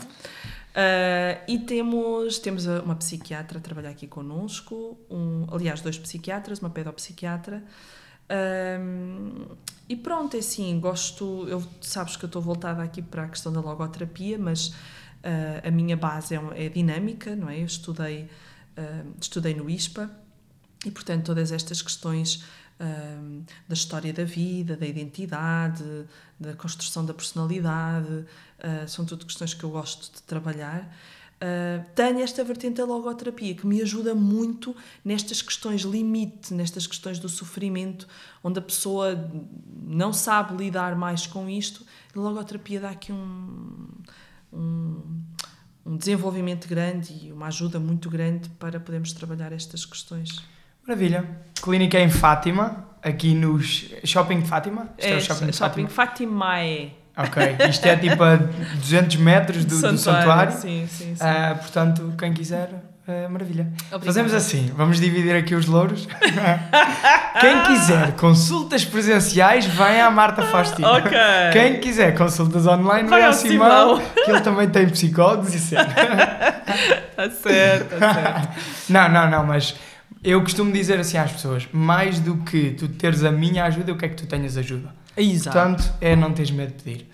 Uh, e temos, temos uma psiquiatra a trabalhar aqui connosco, um, aliás, dois psiquiatras, uma pedopsiquiatra. Um, e pronto, é assim, gosto. Eu, sabes que eu estou voltada aqui para a questão da logoterapia, mas uh, a minha base é, é dinâmica, não é? Eu estudei, uh, estudei no ISPA e, portanto, todas estas questões hum, da história da vida, da identidade, da construção da personalidade, uh, são tudo questões que eu gosto de trabalhar. Uh, tenho esta vertente da logoterapia que me ajuda muito nestas questões limite, nestas questões do sofrimento, onde a pessoa não sabe lidar mais com isto. A logoterapia dá aqui um, um, um desenvolvimento grande e uma ajuda muito grande para podermos trabalhar estas questões. Maravilha. Clínica em Fátima, aqui no Shopping de Fátima. Isto é, o Shopping de Shopping Fátima. Fatimae. Ok, isto é tipo a 200 metros do, do santuário. Sim, sim, sim. Ah, portanto, quem quiser, ah, maravilha. Obrigada. Fazemos assim, vamos dividir aqui os louros. quem quiser consultas presenciais, vai à Marta Faustino. Ok. Quem quiser consultas online, vai, Vai ao Simão, Simão. que ele também tem psicólogos e cenas. Está certo, está certo. Não, não, não, mas eu costumo dizer assim às pessoas: mais do que tu teres a minha ajuda, eu quero que tu tenhas ajuda. Exato. Portanto, é não teres medo de pedir.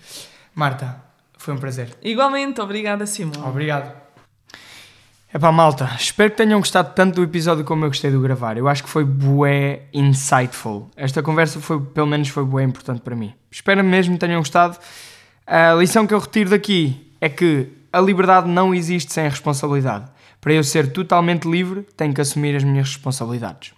Marta, foi um prazer. Igualmente, obrigada, Simão. Obrigado. Epá, malta, espero que tenham gostado tanto do episódio como eu gostei de o gravar. Eu acho que foi bué insightful. Esta conversa foi, pelo menos, foi bué importante para mim. Espero mesmo que tenham gostado. A lição que eu retiro daqui é que a liberdade não existe sem a responsabilidade. Para eu ser totalmente livre, tenho que assumir as minhas responsabilidades.